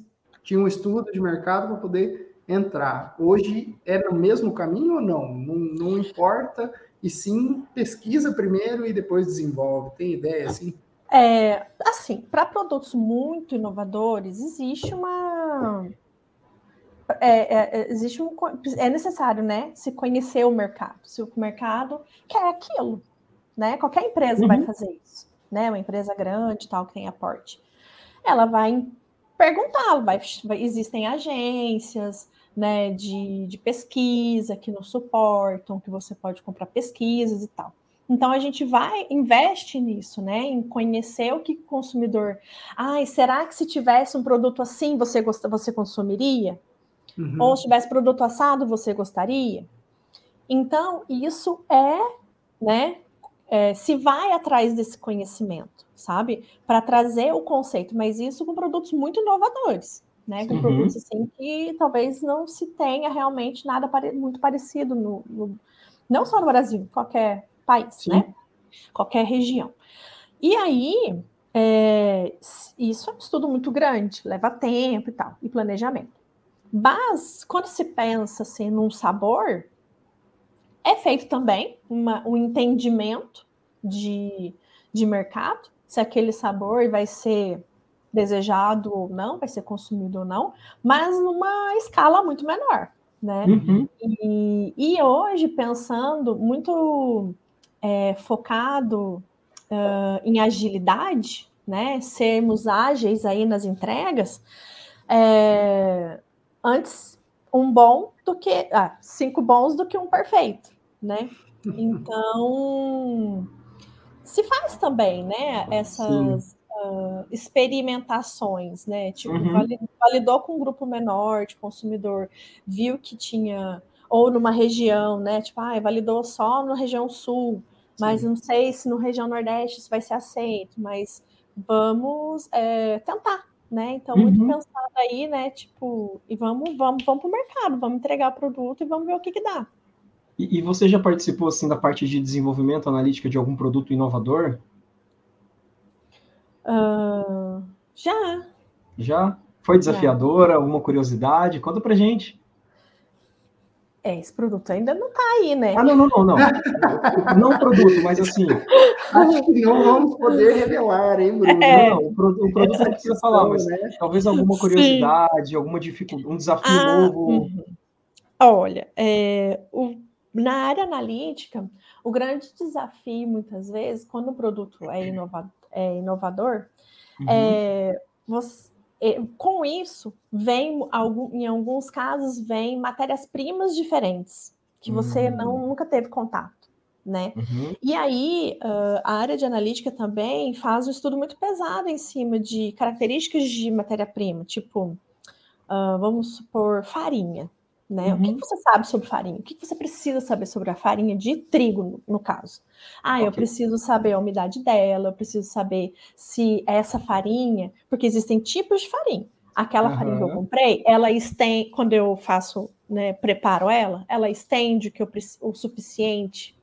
tinha um estudo de mercado para poder entrar. Hoje é no mesmo caminho ou não? Não, não importa, e sim pesquisa primeiro e depois desenvolve. Tem ideia assim? É, assim, para produtos muito inovadores, existe uma. É, é, é, existe um, é necessário, né? Se conhecer o mercado. Se o mercado quer aquilo, né? Qualquer empresa uhum. vai fazer isso né, uma empresa grande, tal, que tem aporte, ela vai perguntar, vai, vai, existem agências, né, de, de pesquisa que nos suportam, que você pode comprar pesquisas e tal. Então a gente vai, investe nisso, né? Em conhecer o que o consumidor. Ai, será que se tivesse um produto assim você gosta, você consumiria? Uhum. Ou se tivesse produto assado, você gostaria? Então, isso é né, é, se vai atrás desse conhecimento, sabe? Para trazer o conceito, mas isso com produtos muito inovadores, né? Com uhum. produtos assim que talvez não se tenha realmente nada pare muito parecido no, no, não só no Brasil, qualquer país, Sim. né? Qualquer região. E aí, é, isso é um estudo muito grande, leva tempo e tal, e planejamento. Mas quando se pensa assim num sabor, é feito também uma, um entendimento de, de mercado, se aquele sabor vai ser desejado ou não, vai ser consumido ou não, mas numa escala muito menor, né? Uhum. E, e, hoje, pensando muito é, focado uh, em agilidade, né? Sermos ágeis aí nas entregas, é, antes um bom do que ah, cinco bons do que um perfeito, né? Então se faz também, né? Essas uh, experimentações, né? Tipo, uhum. validou, com um grupo menor de consumidor, viu que tinha ou numa região, né? Tipo, ah, validou só na região sul, mas Sim. não sei se no região nordeste isso vai ser aceito, mas vamos é, tentar, né? Então, muito uhum. pensado aí, né? Tipo, e vamos, vamos, vamos para o mercado, vamos entregar o produto e vamos ver o que, que dá. E, e, você já participou assim da parte de desenvolvimento analítica de algum produto inovador? Uh, já. Já? Foi desafiadora? Alguma curiosidade? Conta pra gente. É, esse produto ainda não está aí, né? Ah, não, não, não, não. não produto, mas assim. Acho que não vamos poder revelar, hein, Bruno? É. Não, o, produto, o produto não precisa falar, mas né? talvez alguma curiosidade, Sim. alguma dificuldade, um desafio ah, novo. Uhum. Olha, é, o, na área analítica, o grande desafio, muitas vezes, quando o produto é, inova, é inovador, uhum. é, você, com isso, vem, em alguns casos, vem matérias-primas diferentes, que você uhum. não, nunca teve contato, né? Uhum. E aí, a área de analítica também faz um estudo muito pesado em cima de características de matéria-prima, tipo, vamos supor, farinha, né? Uhum. O que, você sabe sobre farinha? O que, você precisa saber sobre a farinha de trigo, no, no caso? Ah, okay. eu preciso saber a umidade dela, eu preciso saber se essa farinha, porque existem tipos de farinha. Aquela uhum. farinha que eu comprei, ela estende, quando eu faço, né, preparo ela, ela estende o, que eu, o suficiente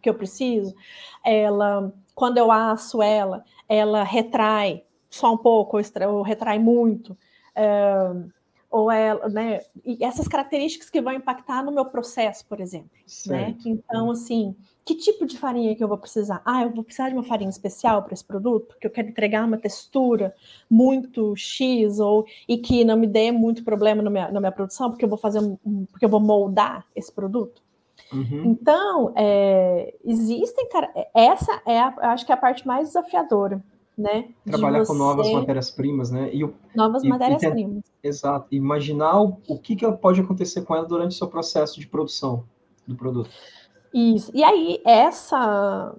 que eu preciso. Ela, quando eu asso ela, ela retrai só um pouco, ou, ou retrai muito. Uh, ou ela, né? E essas características que vão impactar no meu processo, por exemplo, né? certo. né? Que, então, assim, que tipo de farinha que eu vou precisar? Ah, eu vou precisar de uma farinha especial para esse produto, porque eu quero entregar uma textura muito X ou e que não me dê muito problema na minha, na minha produção, porque eu vou fazer um, porque eu vou moldar esse produto. Uhum. Então, é, existem, cara, essa é, a, acho que é a parte mais desafiadora né? Trabalhar com novas matérias-primas, né? E novas matérias-primas. Exato. Imaginar o, o que, que pode acontecer com ela durante o seu processo de produção do produto. Isso. E aí, essa,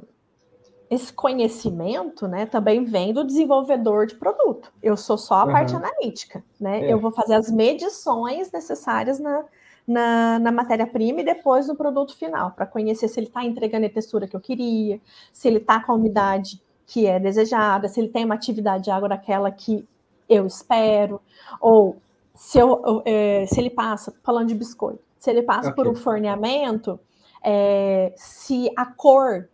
esse conhecimento, né, também vem do desenvolvedor de produto. Eu sou só a uhum. parte analítica, né? É. Eu vou fazer as medições necessárias na, na, na matéria-prima e depois no produto final, para conhecer se ele está entregando a textura que eu queria, se ele está com a umidade que é desejada, se ele tem uma atividade de água daquela que eu espero, ou se, eu, é, se ele passa, falando de biscoito, se ele passa okay. por um forneamento, é, se a cor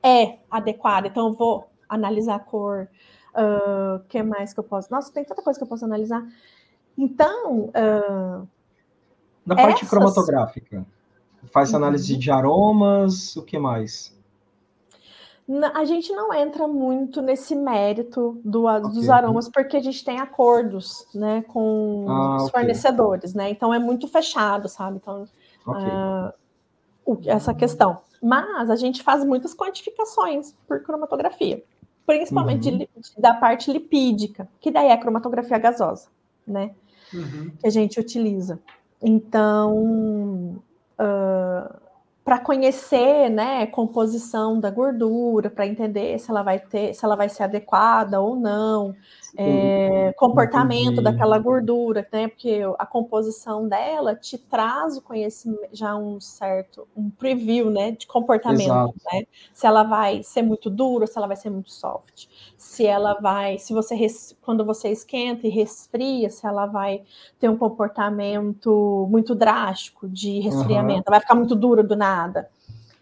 é adequada, então eu vou analisar a cor, o uh, que mais que eu posso? Nossa, tem tanta coisa que eu posso analisar. Então, uh, na parte essas... cromatográfica, faz análise uhum. de aromas, o que mais? A gente não entra muito nesse mérito do, okay. dos aromas, porque a gente tem acordos né, com ah, os okay. fornecedores, né? Então é muito fechado, sabe? Então, okay. uh, essa questão. Mas a gente faz muitas quantificações por cromatografia, principalmente uhum. de, da parte lipídica, que daí é a cromatografia gasosa, né? Uhum. Que a gente utiliza. Então. Uh, para conhecer, né, composição da gordura, para entender se ela vai ter, se ela vai ser adequada ou não, é, comportamento daquela gordura, né? Porque a composição dela te traz o conhecimento, já um certo, um preview, né? De comportamento, né? Se ela vai ser muito dura, se ela vai ser muito soft, se ela vai, se você quando você esquenta e resfria, se ela vai ter um comportamento muito drástico de resfriamento, uhum. vai ficar muito dura do nada.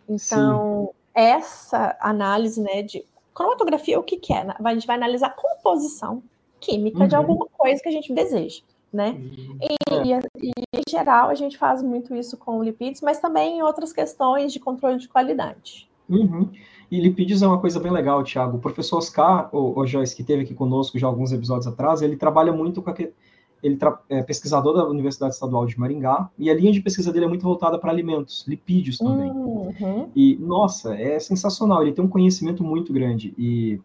Então, Sim. essa análise, né, de Cromatografia, o que, que é? A gente vai analisar a composição química uhum. de alguma coisa que a gente deseja, né? Uhum. E, é. e, em geral, a gente faz muito isso com lipídios, mas também em outras questões de controle de qualidade. Uhum. E lipídios é uma coisa bem legal, Thiago. O professor Oscar, o, o Joyce, que teve aqui conosco já alguns episódios atrás, ele trabalha muito com aquele ele é pesquisador da Universidade Estadual de Maringá, e a linha de pesquisa dele é muito voltada para alimentos, lipídios também. Uhum. E, nossa, é sensacional, ele tem um conhecimento muito grande. E,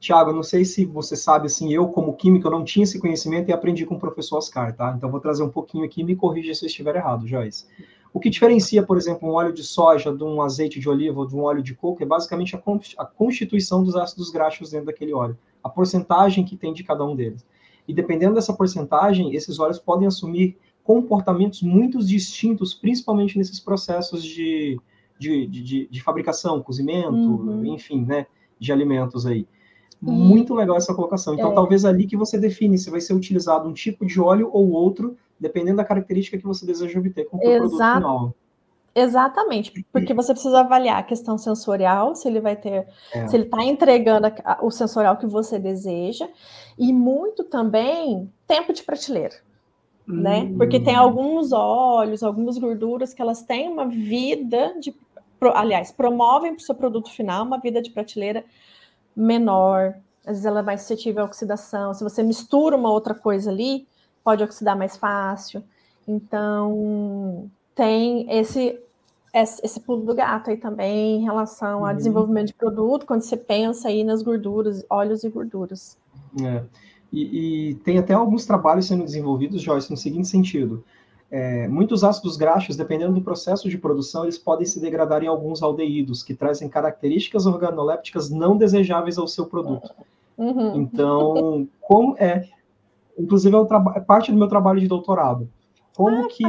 Tiago, não sei se você sabe, assim, eu como químico, eu não tinha esse conhecimento e aprendi com o professor Oscar, tá? Então, vou trazer um pouquinho aqui e me corrija se eu estiver errado, Joyce. O que diferencia, por exemplo, um óleo de soja de um azeite de oliva ou de um óleo de coco é basicamente a constituição dos ácidos graxos dentro daquele óleo, a porcentagem que tem de cada um deles. E dependendo dessa porcentagem, esses óleos podem assumir comportamentos muito distintos, principalmente nesses processos de, de, de, de fabricação, cozimento, uhum. enfim, né, de alimentos aí. Muito legal essa colocação. Então, é. talvez ali que você define se vai ser utilizado um tipo de óleo ou outro, dependendo da característica que você deseja obter com o produto final. Exatamente, porque você precisa avaliar a questão sensorial, se ele vai ter, é. se ele está entregando o sensorial que você deseja, e muito também tempo de prateleira, hum. né? Porque tem alguns óleos, algumas gorduras que elas têm uma vida de, aliás, promovem para o seu produto final uma vida de prateleira menor, às vezes ela é mais suscetível à oxidação. Se você mistura uma outra coisa ali, pode oxidar mais fácil. Então, tem esse esse pulo do gato aí também em relação uhum. ao desenvolvimento de produto, quando você pensa aí nas gorduras, óleos e gorduras. É. E, e, tem até alguns trabalhos sendo desenvolvidos, Joyce, no seguinte sentido. É, muitos ácidos graxos, dependendo do processo de produção, eles podem se degradar em alguns aldeídos, que trazem características organolépticas não desejáveis ao seu produto. Uhum. Então, como é, inclusive é, é, parte do meu trabalho de doutorado, como ah, que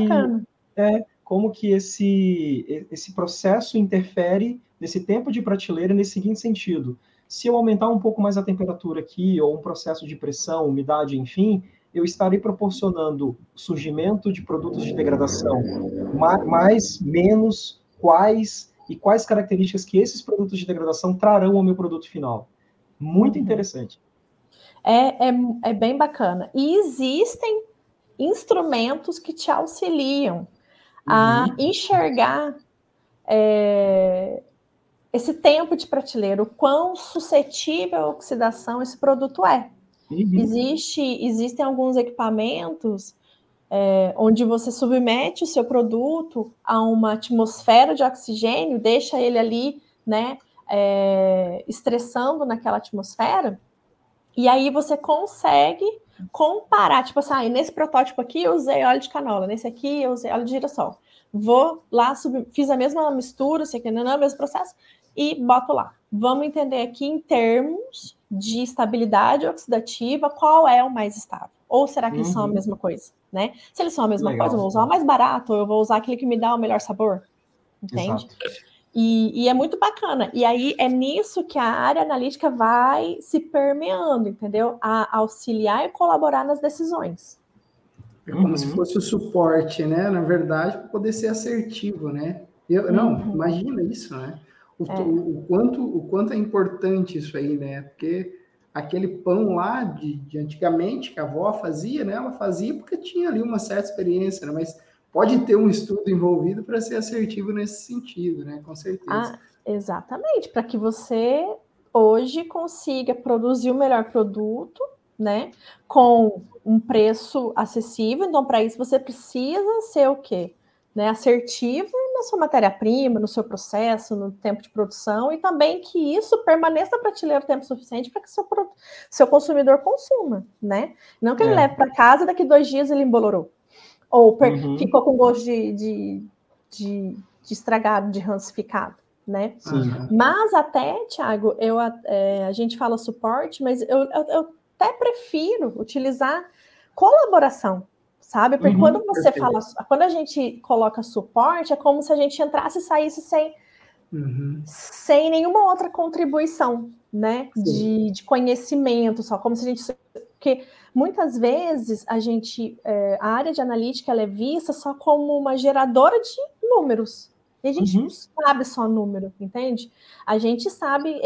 é como que esse esse processo interfere nesse tempo de prateleira nesse seguinte sentido. Se eu aumentar um pouco mais a temperatura aqui, ou um processo de pressão, umidade, enfim, eu estarei proporcionando surgimento de produtos de degradação mais, menos, quais e quais características que esses produtos de degradação trarão ao meu produto final. Muito uhum. interessante. É, é, é bem bacana. E existem instrumentos que te auxiliam a uhum. enxergar é, esse tempo de prateleira, o quão suscetível à oxidação esse produto é. Uhum. Existe, existem alguns equipamentos é, onde você submete o seu produto a uma atmosfera de oxigênio, deixa ele ali, né, é, estressando naquela atmosfera, e aí você consegue comparar, tipo assim, ah, nesse protótipo aqui eu usei óleo de canola, nesse aqui eu usei óleo de girassol. Vou lá, sub... fiz a mesma mistura, sei que não é o mesmo processo, e boto lá. Vamos entender aqui em termos de estabilidade oxidativa, qual é o mais estável? Ou será que uhum. eles são a uhum. mesma coisa, né? Se eles são a mesma Legal. coisa, eu vou usar o mais barato, ou eu vou usar aquele que me dá o melhor sabor, entende? Exato. E, e, é muito bacana. E aí é nisso que a área analítica vai se permeando, entendeu? A auxiliar e colaborar nas decisões. É como uhum. se fosse o suporte, né? Na verdade, para poder ser assertivo, né? Eu, não, uhum. imagina isso, né? O, é. o, o, quanto, o quanto é importante isso aí, né? Porque aquele pão lá de, de antigamente que a avó fazia, né? Ela fazia porque tinha ali uma certa experiência, né? Mas pode ter um estudo envolvido para ser assertivo nesse sentido, né? Com certeza. Ah, exatamente, para que você hoje consiga produzir o melhor produto, né? Com um preço acessível. Então, para isso, você precisa ser o quê? Né, assertivo na sua matéria-prima, no seu processo, no tempo de produção, e também que isso permaneça na prateleira o tempo suficiente para que seu, seu consumidor consuma, né? Não que ele é. leve para casa daqui dois dias ele embolorou. Ou uhum. ficou com gosto de, de, de, de, estragado, de rancificado, né? Sim. Mas até, Thiago, eu, é, a gente fala suporte, mas eu, eu, eu, até prefiro utilizar colaboração, sabe? Porque uhum, quando você perfeito. fala, quando a gente coloca suporte, é como se a gente entrasse e saísse sem, uhum. sem nenhuma outra contribuição, né? De, de conhecimento, só como se a gente. Porque muitas vezes a gente, é, a área de analítica ela é vista só como uma geradora de números. E a gente uhum. não sabe só número, entende? A gente sabe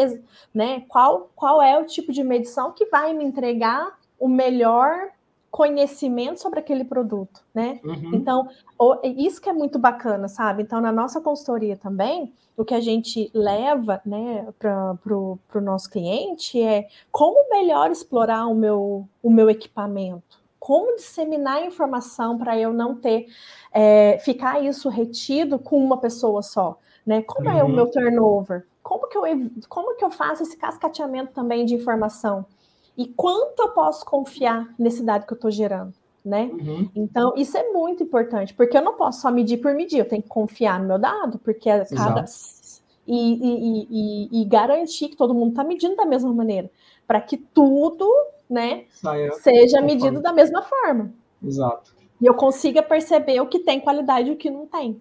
né, qual, qual é o tipo de medição que vai me entregar o melhor conhecimento sobre aquele produto, né? Uhum. Então, isso que é muito bacana, sabe? Então, na nossa consultoria também, o que a gente leva, né, para o nosso cliente é como melhor explorar o meu, o meu equipamento, como disseminar a informação para eu não ter, é, ficar isso retido com uma pessoa só, né? Como uhum. é o uhum. meu turnover? Como que, eu, como que eu faço esse cascateamento também de informação? E quanto eu posso confiar nesse dado que eu estou gerando, né? Uhum. Então, isso é muito importante, porque eu não posso só medir por medir, eu tenho que confiar no meu dado, porque é cada. E, e, e, e, garantir que todo mundo está medindo da mesma maneira, para que tudo né, Saia seja medido forma. da mesma forma. Exato. E eu consiga perceber o que tem qualidade e o que não tem.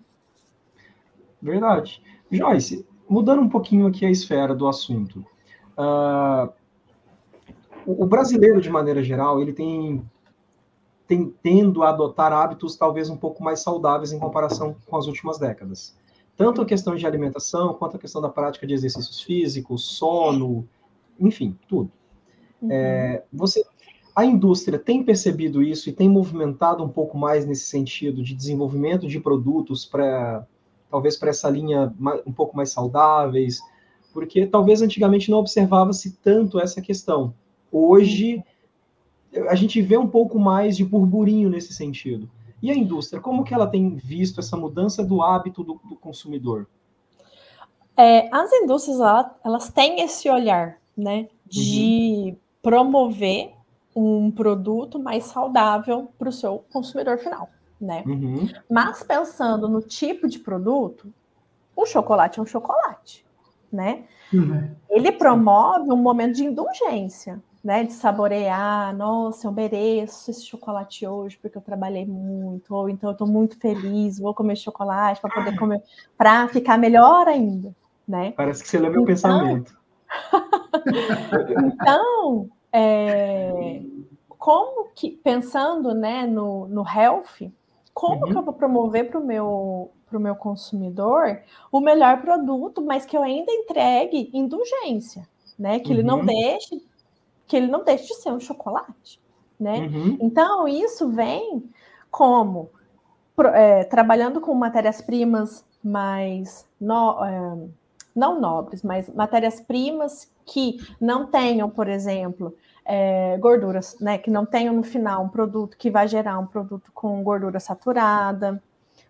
Verdade. Joyce, mudando um pouquinho aqui a esfera do assunto. Uh, o, brasileiro, de maneira geral, ele tem, tendo a adotar hábitos talvez um pouco mais saudáveis em comparação com as últimas décadas. Tanto a questão de alimentação, quanto a questão da prática de exercícios físicos, sono, enfim, tudo. Uhum. É, você, a indústria tem percebido isso e tem movimentado um pouco mais nesse sentido de desenvolvimento de produtos para, talvez para essa linha um pouco mais saudáveis, porque talvez antigamente não observava-se tanto essa questão. Hoje a gente vê um pouco mais de burburinho nesse sentido. E a indústria, como que ela tem visto essa mudança do hábito do, do consumidor? É, as indústrias elas têm esse olhar, né, de uhum. promover um produto mais saudável para o seu consumidor final, né? Uhum. Mas pensando no tipo de produto, o chocolate é um chocolate, né? Uhum. Ele promove um momento de indulgência, né, de saborear, nossa, eu mereço esse chocolate hoje porque eu trabalhei muito, ou então eu estou muito feliz, vou comer chocolate para poder comer, para ficar melhor ainda, né? Parece que você leu meu então, pensamento. então, é, como que, pensando, né, no, no health, como uhum. que eu vou promover para o meu para o meu consumidor o melhor produto, mas que eu ainda entregue indulgência, né? Que uhum. ele não uhum. deixe que ele não deixe de ser um chocolate, né? Uhum. Então, isso vem como é, trabalhando com matérias-primas mais no, é, não nobres, mas matérias-primas que não tenham, por exemplo, é, gorduras, né? Que não tenham no final um produto que vai gerar um produto com gordura saturada,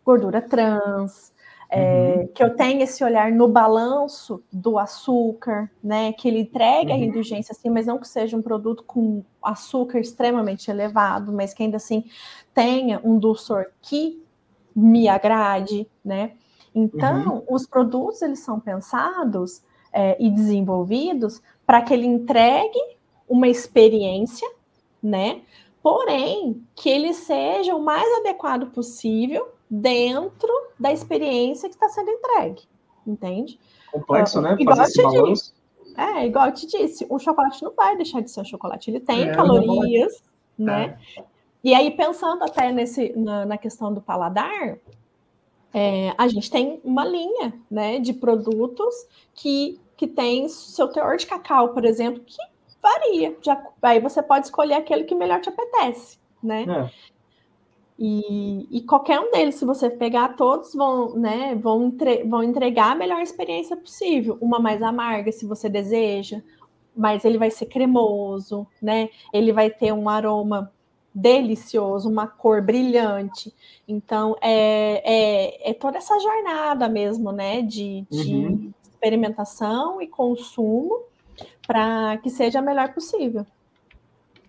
gordura trans, é, uhum. que eu tenha esse olhar no balanço do açúcar, né? Que ele entregue uhum. a indulgência assim, mas não que seja um produto com açúcar extremamente elevado, mas que ainda assim tenha um dulçor que me agrade, né? Então, uhum. os produtos eles são pensados é, e desenvolvidos para que ele entregue uma experiência, né? Porém, que ele seja o mais adequado possível dentro da experiência que está sendo entregue, entende? Complexo, uh, né? Fazer esse balanço. Disse, é, igual eu te disse, um chocolate não vai deixar de ser um chocolate, ele tem é, calorias, né? É. E aí, pensando até nesse, na, na questão do paladar, é, a gente tem uma linha né, de produtos que, que tem seu teor de cacau, por exemplo, que varia. Já, aí você pode escolher aquele que melhor te apetece, né? É. E, e, qualquer um deles, se você pegar todos, vão, né, vão, entre, vão entregar a melhor experiência possível. Uma mais amarga, se você deseja, mas ele vai ser cremoso, né? Ele vai ter um aroma delicioso, uma cor brilhante. Então, é, é, é toda essa jornada mesmo, né? De, de uhum. experimentação e consumo para que seja a melhor possível.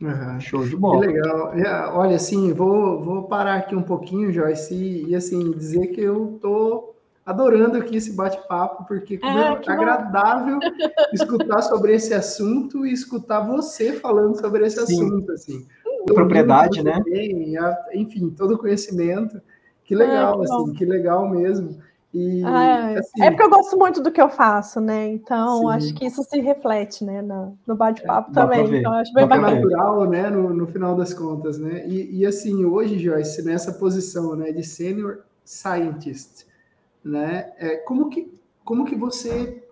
Uhum. Show de bola. Que legal. Olha, assim, vou, vou parar aqui um pouquinho, Joyce, e, e assim, dizer que eu tô adorando aqui esse bate-papo, porque como ah, é agradável escutar sobre esse assunto e escutar você falando sobre esse Sim. assunto, assim. Propriedade, né? Tem, enfim, todo o conhecimento. Que legal, ah, que assim, que legal mesmo. E, ah, assim, é porque eu gosto muito do que eu faço, né? Então, sim. acho que isso se reflete, né, no, no bate-papo é, também. Então, acho bem bacana. natural, né, no, no final das contas, né? E, e, assim, hoje, Joyce, nessa posição, né, de senior scientist, né? É, como que como que você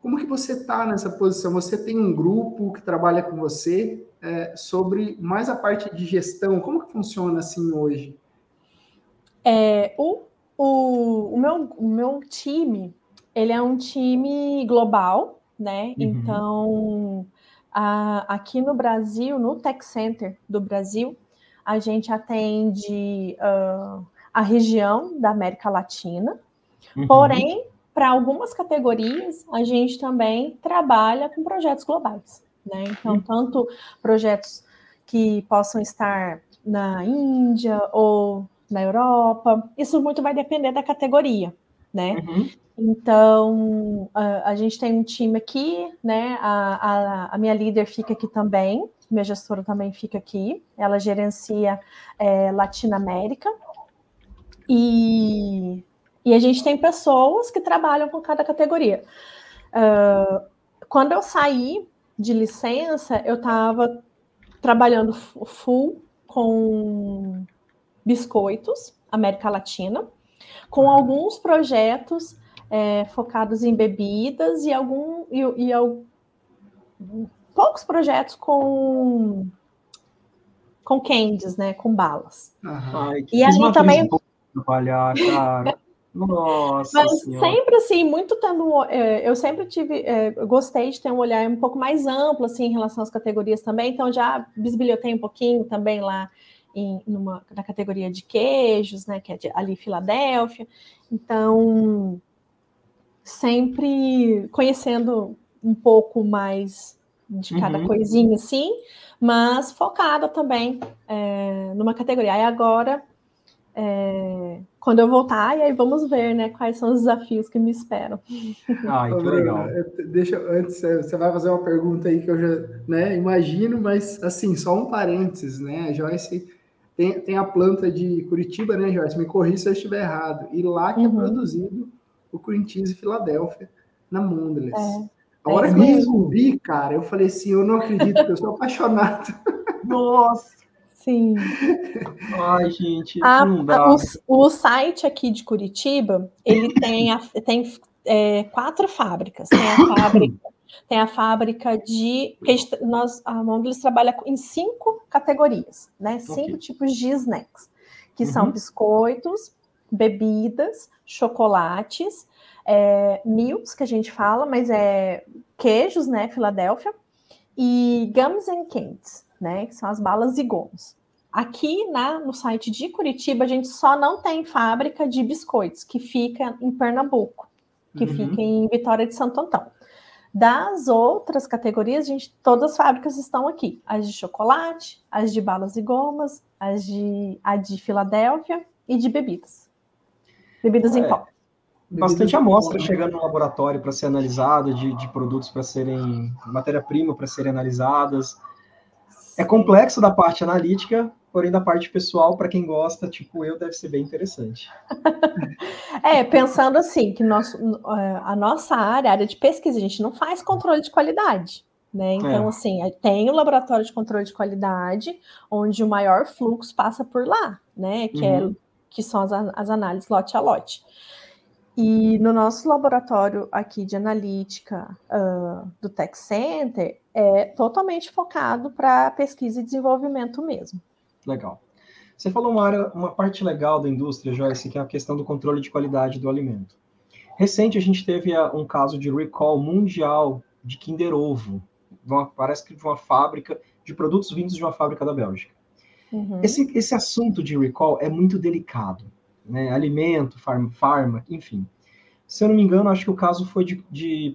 como que você está nessa posição? Você tem um grupo que trabalha com você é, sobre mais a parte de gestão? Como que funciona assim hoje? É, o o, o, meu, o meu time, ele é um time global, né? Uhum. Então, a, aqui no Brasil, no Tech Center do Brasil, a gente atende uh, a região da América Latina, uhum. porém, para algumas categorias, a gente também trabalha com projetos globais, né? Então, uhum. tanto projetos que possam estar na Índia ou na Europa. Isso muito vai depender da categoria, né? Uhum. Então, a, a, gente tem um time aqui, né? A, a, a, minha líder fica aqui também, minha gestora também fica aqui. Ela gerencia é, Latinoamérica. E, e a gente tem pessoas que trabalham com cada categoria. Uh, quando eu saí de licença, eu estava trabalhando full com biscoitos, América Latina, com alguns projetos é, focados em bebidas e algum e, e, poucos projetos com com candies, né, com balas. Ai, e ali também trabalhar, cara. Nossa Mas senhora. sempre assim, muito tendo. É, eu sempre tive, é, gostei de ter um olhar um pouco mais amplo assim, em relação às categorias também, então já bisbilhotei um pouquinho também lá em, numa, na categoria de queijos, né? Que é de, ali Filadélfia. Então, sempre conhecendo um pouco mais de cada uhum. coisinha, assim, mas focada também é, numa categoria. Aí agora é, quando eu voltar, e aí vamos ver, né, quais são os desafios que me esperam. Ai, que legal. Deixa, antes, você vai fazer uma pergunta aí que eu já, né, imagino, mas, assim, só um parênteses, né, a Joyce tem, tem a planta de Curitiba, né, Joyce, me corri se eu estiver errado, e lá que é uhum. é produzido o cream cheese Filadélfia, na Mondelez. É. A hora é que eu descobri, cara, eu falei assim, eu não acredito, eu sou apaixonado. Nossa! Sim. Ai, gente, a, a, o, o, site aqui de Curitiba, ele tem, a, tem é, quatro fábricas. Tem a fábrica, tem a fábrica de. Nós, a Mondelez trabalha em cinco categorias, né? Cinco okay. tipos de snacks, que uhum. são biscoitos, bebidas, chocolates, é, milks, que a gente fala, mas é queijos, né? Filadélfia, e gums and candies né? Que são as balas e gomos. Aqui na, no site de Curitiba, a gente só não tem fábrica de biscoitos, que fica em Pernambuco, que uhum. fica em Vitória de Santo Antão. Das outras categorias, a gente, todas as fábricas estão aqui: as de chocolate, as de balas e gomas, as de, a de Filadélfia e de bebidas. Bebidas é. em pó bastante amostra chegando no laboratório para ser analisada, de, de produtos para serem matéria-prima para serem analisadas. É complexo da parte analítica, porém da parte pessoal, para quem gosta, tipo eu, deve ser bem interessante. é, pensando assim, que nosso, é, a nossa área, a área de pesquisa, a gente não faz controle de qualidade. Né? Então, é. assim, tem o laboratório de controle de qualidade, onde o maior fluxo passa por lá, né? Que, é, uhum. é, que são as, as análises lote a lote. E no nosso laboratório aqui de analítica uh, do Tech Center, é totalmente focado para pesquisa e desenvolvimento mesmo. Legal. Você falou uma, área, uma parte legal da indústria, Joyce, que é a questão do controle de qualidade do alimento. Recente, a gente teve um caso de recall mundial de Kinder Ovo. Uma, parece que de uma fábrica, de produtos vindos de uma fábrica da Bélgica. Uhum. Esse, esse assunto de recall é muito delicado né, alimento, farm, farma, enfim. Se eu não me engano, acho que o caso foi de, de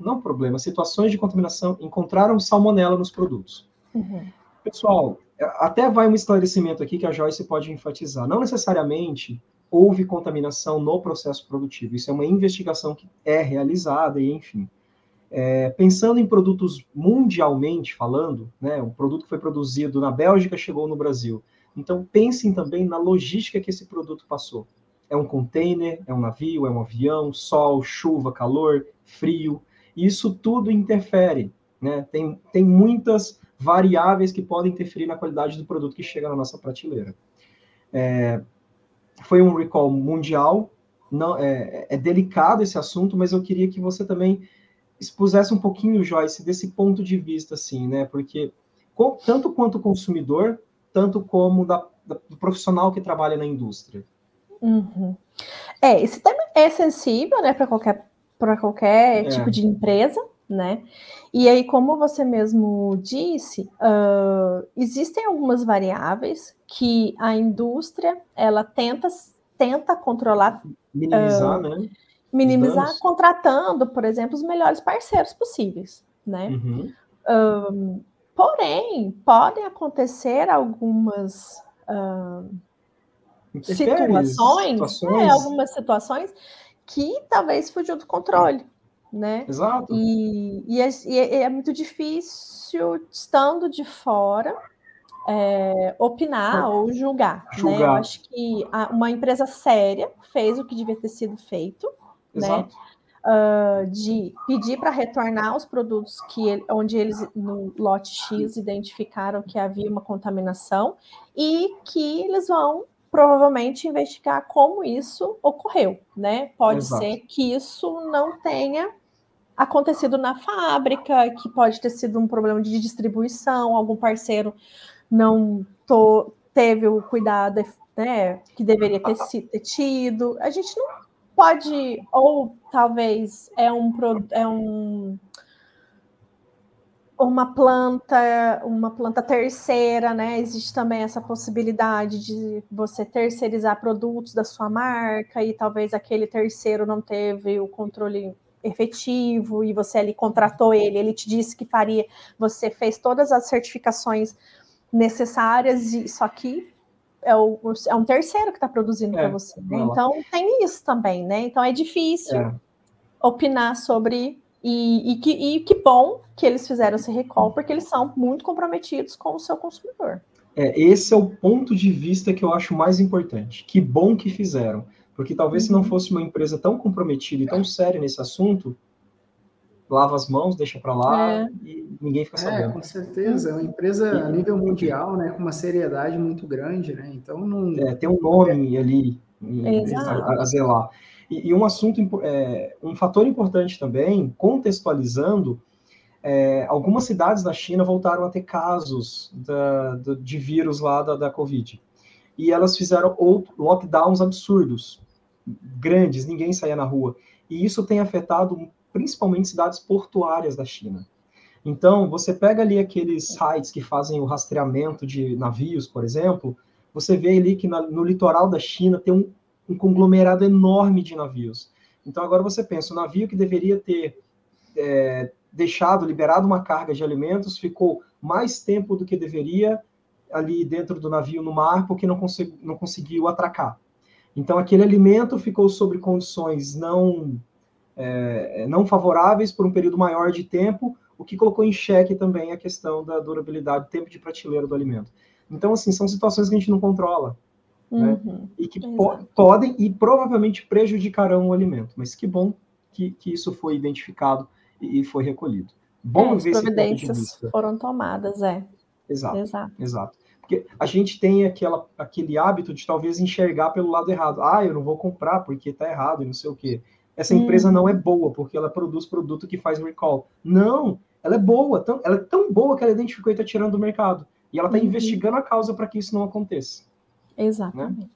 não problema, situações de contaminação, encontraram salmonela nos produtos. Uhum. Pessoal, até vai um esclarecimento aqui que a Joyce pode enfatizar. Não necessariamente houve contaminação no processo produtivo. Isso é uma investigação que é realizada e, enfim. É, pensando em produtos mundialmente falando, né, um produto que foi produzido na Bélgica chegou no Brasil. Então, pensem também na logística que esse produto passou. É um container, é um navio, é um avião, sol, chuva, calor, frio. Isso tudo interfere. Né? Tem, tem muitas variáveis que podem interferir na qualidade do produto que chega na nossa prateleira. É, foi um recall mundial, não é, é, delicado esse assunto, mas eu queria que você também expusesse um pouquinho, Joyce, desse ponto de vista, assim, né? Porque com, tanto quanto consumidor, tanto como da, da, do profissional que trabalha na indústria. Uhum. É, esse tema é sensível, né, para qualquer, para qualquer é. tipo de empresa, né? E aí, como você mesmo disse, uh, existem algumas variáveis que a indústria ela tenta, tenta controlar. Minimizar, uh, né? Minimizar contratando, por exemplo, os melhores parceiros possíveis, né? Uhum. Uh, Porém, podem acontecer algumas situações, situações. É, algumas situações que talvez fugiu do controle, né? Exato. E, e, é, e é, é muito difícil, estando de fora, é, opinar ou julgar, julgar, né? Eu acho que a, uma empresa séria fez o que devia ter sido feito, né? Exato. né? uh, de pedir para retornar os produtos que ele, onde eles no lote X identificaram que havia uma contaminação e que eles vão provavelmente investigar como isso ocorreu, né? Pode Exato. ser que isso não tenha acontecido na fábrica, que pode ter sido um problema de distribuição, algum parceiro não teve o cuidado né, que deveria ter, ter tido. A gente não pode, ou talvez é um, é um uma planta, uma planta terceira, né? Existe também essa possibilidade de você terceirizar produtos da sua marca e talvez aquele terceiro não teve o controle efetivo e você ali contratou ele, ele te disse que faria, você fez todas as certificações necessárias e só que é, o, é um terceiro que está produzindo é, para você. Né? Então tem isso também, né? Então é difícil é. opinar sobre e, e, que, e que bom que eles fizeram esse recall, porque eles são muito comprometidos com o seu consumidor. É, esse é o ponto de vista que eu acho mais importante. Que bom que fizeram. Porque talvez se não uhum. fosse uma empresa tão comprometida e tão séria nesse assunto, lava as mãos, deixa para lá é. e ninguém fica é, sabendo. É, com certeza. É uma empresa a nível mundial, né, com uma seriedade muito grande, né? Então não. É, tem um nome ali a, a zelar. E, e um assunto, é, um fator importante também, contextualizando, é, algumas cidades da China voltaram a ter casos da, da, de vírus lá da, da Covid. E elas fizeram outro, lockdowns absurdos, grandes, ninguém saía na rua. E isso tem afetado principalmente cidades portuárias da China. Então, você pega ali aqueles sites que fazem o rastreamento de navios, por exemplo, você vê ali que na, no litoral da China tem um um conglomerado enorme de navios. Então agora você pensa, o navio que deveria ter é, deixado, liberado uma carga de alimentos, ficou mais tempo do que deveria ali dentro do navio no mar, porque não, não conseguiu atracar. Então aquele alimento ficou sob condições não, é, não favoráveis por um período maior de tempo, o que colocou em xeque também a questão da durabilidade, tempo de prateleira do alimento. Então, assim, são situações que a gente não controla. Né? Uhum, e que po podem e provavelmente prejudicarão o alimento. Mas que bom que, que isso foi identificado e, e foi recolhido. Bom é, ver as providências foram tomadas, é. Exato, exato. exato. Porque a gente tem aquela, aquele hábito de talvez enxergar pelo lado errado. Ah, eu não vou comprar porque está errado e não sei o quê. Essa empresa não é uhum. boa porque ela produz produto que faz recall. Não, ela é boa. Tão, ela é tão boa que ela identificou e está tirando do mercado. E ela está uhum. investigando a causa para que isso não aconteça. Exatamente. Né?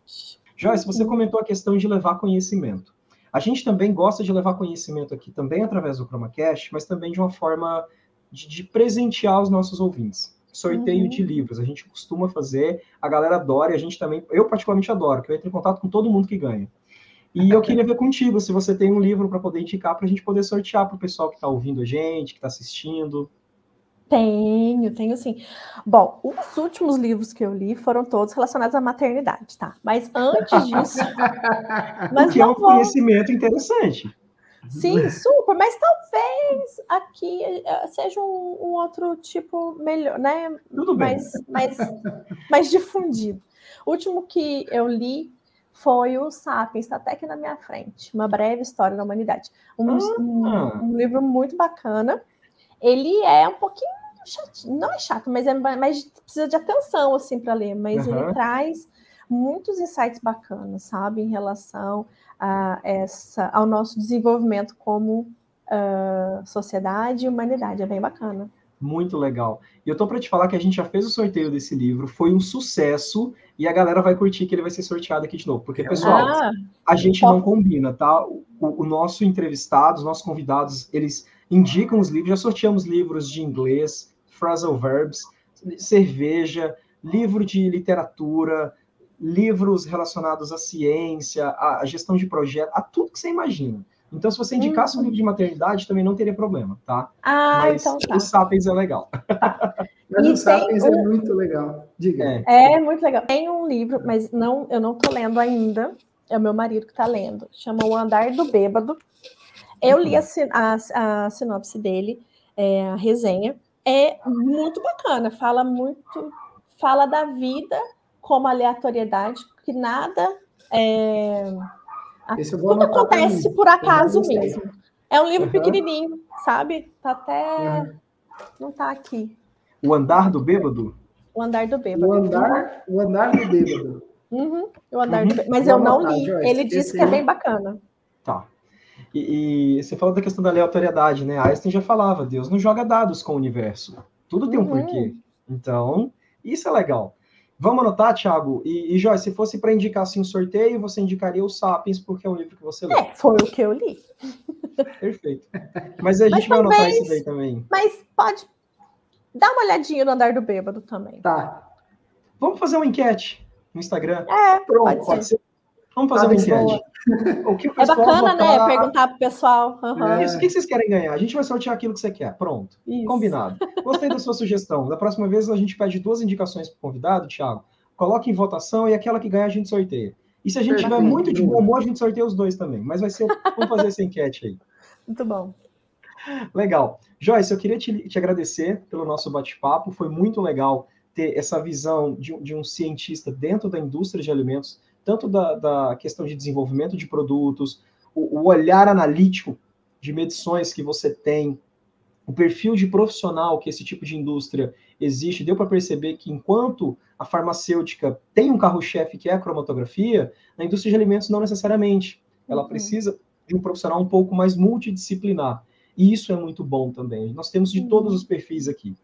Joyce, você comentou a questão de levar conhecimento. A gente também gosta de levar conhecimento aqui, também através do ChromaCast, mas também de uma forma de, de presentear os nossos ouvintes. Sorteio uhum. de livros, a gente costuma fazer, a galera adora, e a gente também, eu particularmente adoro, que eu entro em contato com todo mundo que ganha. E eu queria ver contigo se você tem um livro para poder indicar para a gente poder sortear para o pessoal que está ouvindo a gente, que está assistindo. Tenho, tenho sim. Bom, os últimos livros que eu li foram todos relacionados à maternidade, tá? Mas antes disso. mas que é um vou... conhecimento interessante. Sim, super, mas talvez aqui eh, seja um, um outro tipo melhor, né? Tudo bem. Mais, mais, mais difundido. O último que eu li foi o Sapiens, está até aqui na minha frente, Uma Breve História da Humanidade. Um, ah. um, um livro muito bacana. Ele é um pouquinho chato, não é chato, mas é mais precisa de atenção assim para ler, mas uhum. ele traz muitos insights bacanas, sabe, em relação a essa ao nosso desenvolvimento como uh, sociedade e humanidade, é bem bacana. Muito legal. E eu tô para te falar que a gente já fez o sorteio desse livro, foi um sucesso e a galera vai curtir que ele vai ser sorteado aqui de novo. Porque, pessoal, ah, a gente não combina, tá? O, o nosso entrevistado, os nossos convidados, eles indicam os livros, já sorteamos livros de inglês, phrasal verbs, cerveja, livro de literatura, livros relacionados à ciência, à gestão de projeto, a tudo que você imagina. Então, se você indicasse um livro de maternidade, também não teria problema, tá? Ah, Mas então tá. o Sapiens é legal. Mas e o Sapiens é um... é muito legal. Diga. É. é. muito legal. Tem um livro, mas não, eu não tô lendo ainda. É o meu marido que tá lendo. Chama O Andar do Bêbado. Eu li a, a, a sinopse dele, é, a resenha é muito bacana, fala muito, fala da vida como aleatoriedade, que nada é, tudo acontece por acaso mesmo. É um livro uhum. pequenininho, sabe? Tá até uhum. não tá aqui. O andar do bêbado? O andar do bêbado. O andar, o andar do bêbado. Uhum, o Andar uhum. do B. Mas eu não li. Ele disse que é bem bacana. Tá. E, e, você falou da questão da aleatoriedade, né? Einstein já falava, Deus não joga dados com o universo. Tudo tem um uhum. porquê. Então, isso é legal. Vamos anotar, Thiago? E, e Joyce, se fosse para indicar assim, um sorteio, você indicaria o Sapiens, porque é um livro que você leu. É, foi o que eu li. Perfeito. Mas a gente mas vai anotar isso daí também. Mas pode dar uma olhadinha no andar do bêbado também. Tá. Vamos fazer uma enquete no Instagram? É, pronto. Pode, pode ser. Vamos fazer uma enquete. O que o é bacana, né? votar... né? Perguntar pro pessoal. Uhum. Isso, o que vocês querem ganhar? A gente vai sortear aquilo que você quer. Pronto. Isso. Combinado. Gostei da sua sugestão. Da próxima vez a gente pede duas indicações para o convidado, Thiago. Coloque em votação e aquela que ganhar a gente sorteia. E se a gente tiver muito de bom humor, a gente sorteia os dois também. Mas vai ser. Vamos fazer essa enquete aí. Muito bom. Legal. Joyce, eu queria te, te agradecer pelo nosso bate-papo. Foi muito legal ter essa visão de, de um cientista dentro da indústria de alimentos tanto da, da questão de desenvolvimento de produtos, o, o olhar analítico de medições que você tem, o perfil de profissional que esse tipo de indústria existe, deu para perceber que enquanto a farmacêutica tem um carro-chefe que é a cromatografia, na indústria de alimentos não necessariamente. Ela uhum. precisa de um profissional um pouco mais multidisciplinar. E isso é muito bom também. Nós temos de uhum. todos os perfis aqui.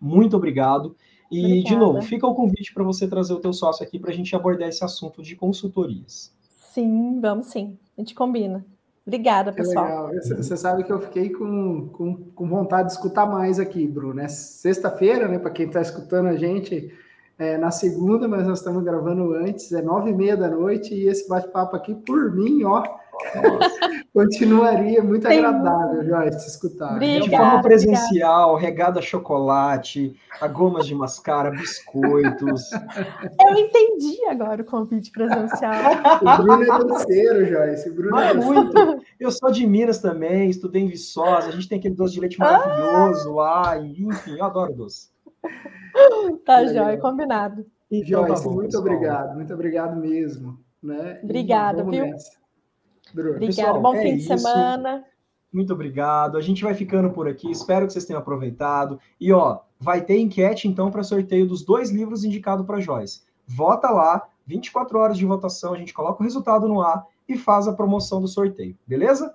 Muito obrigado. E, Obrigada. de novo, fica o convite para você trazer o teu sócio aqui para a gente abordar esse assunto de consultorias. Sim, vamos sim. A gente combina. Obrigada, pessoal. Você sabe que eu fiquei com, com, com, vontade de escutar mais aqui, Bruno. É sexta-feira, né? Para quem está escutando a gente, é na segunda, mas nós estamos gravando antes, é nove e meia da noite, e esse bate-papo aqui, por mim, ó, Continuaria muito Tem... agradável, Joyce, escutar. Obrigada, de forma presencial, obrigada. regada a chocolate, a gomas de mascara, biscoitos. Eu entendi agora o convite presencial. o Bruno é doceiro, Joyce. O Bruno é muito. Eu sou de Minas também, estudei em Viçosa, a gente tem aquele doce de leite maravilhoso ah. lá, enfim, eu adoro doce. Tá, Joy, combinado. Então, Joyce, tá bom, muito pessoal. obrigado, muito obrigado mesmo. Né? Obrigada, viu? Nessa. Obrigada, bom é fim de isso. semana. Muito obrigado. A gente vai ficando por aqui. Espero que vocês tenham aproveitado. E ó, vai ter enquete então para sorteio dos dois livros indicados para Joyce. Vota lá, 24 horas de votação, a gente coloca o resultado no ar e faz a promoção do sorteio, beleza?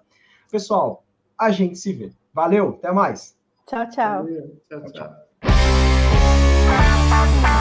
Pessoal, a gente se vê. Valeu, até mais. Tchau, tchau. Valeu, tchau, tchau. tchau.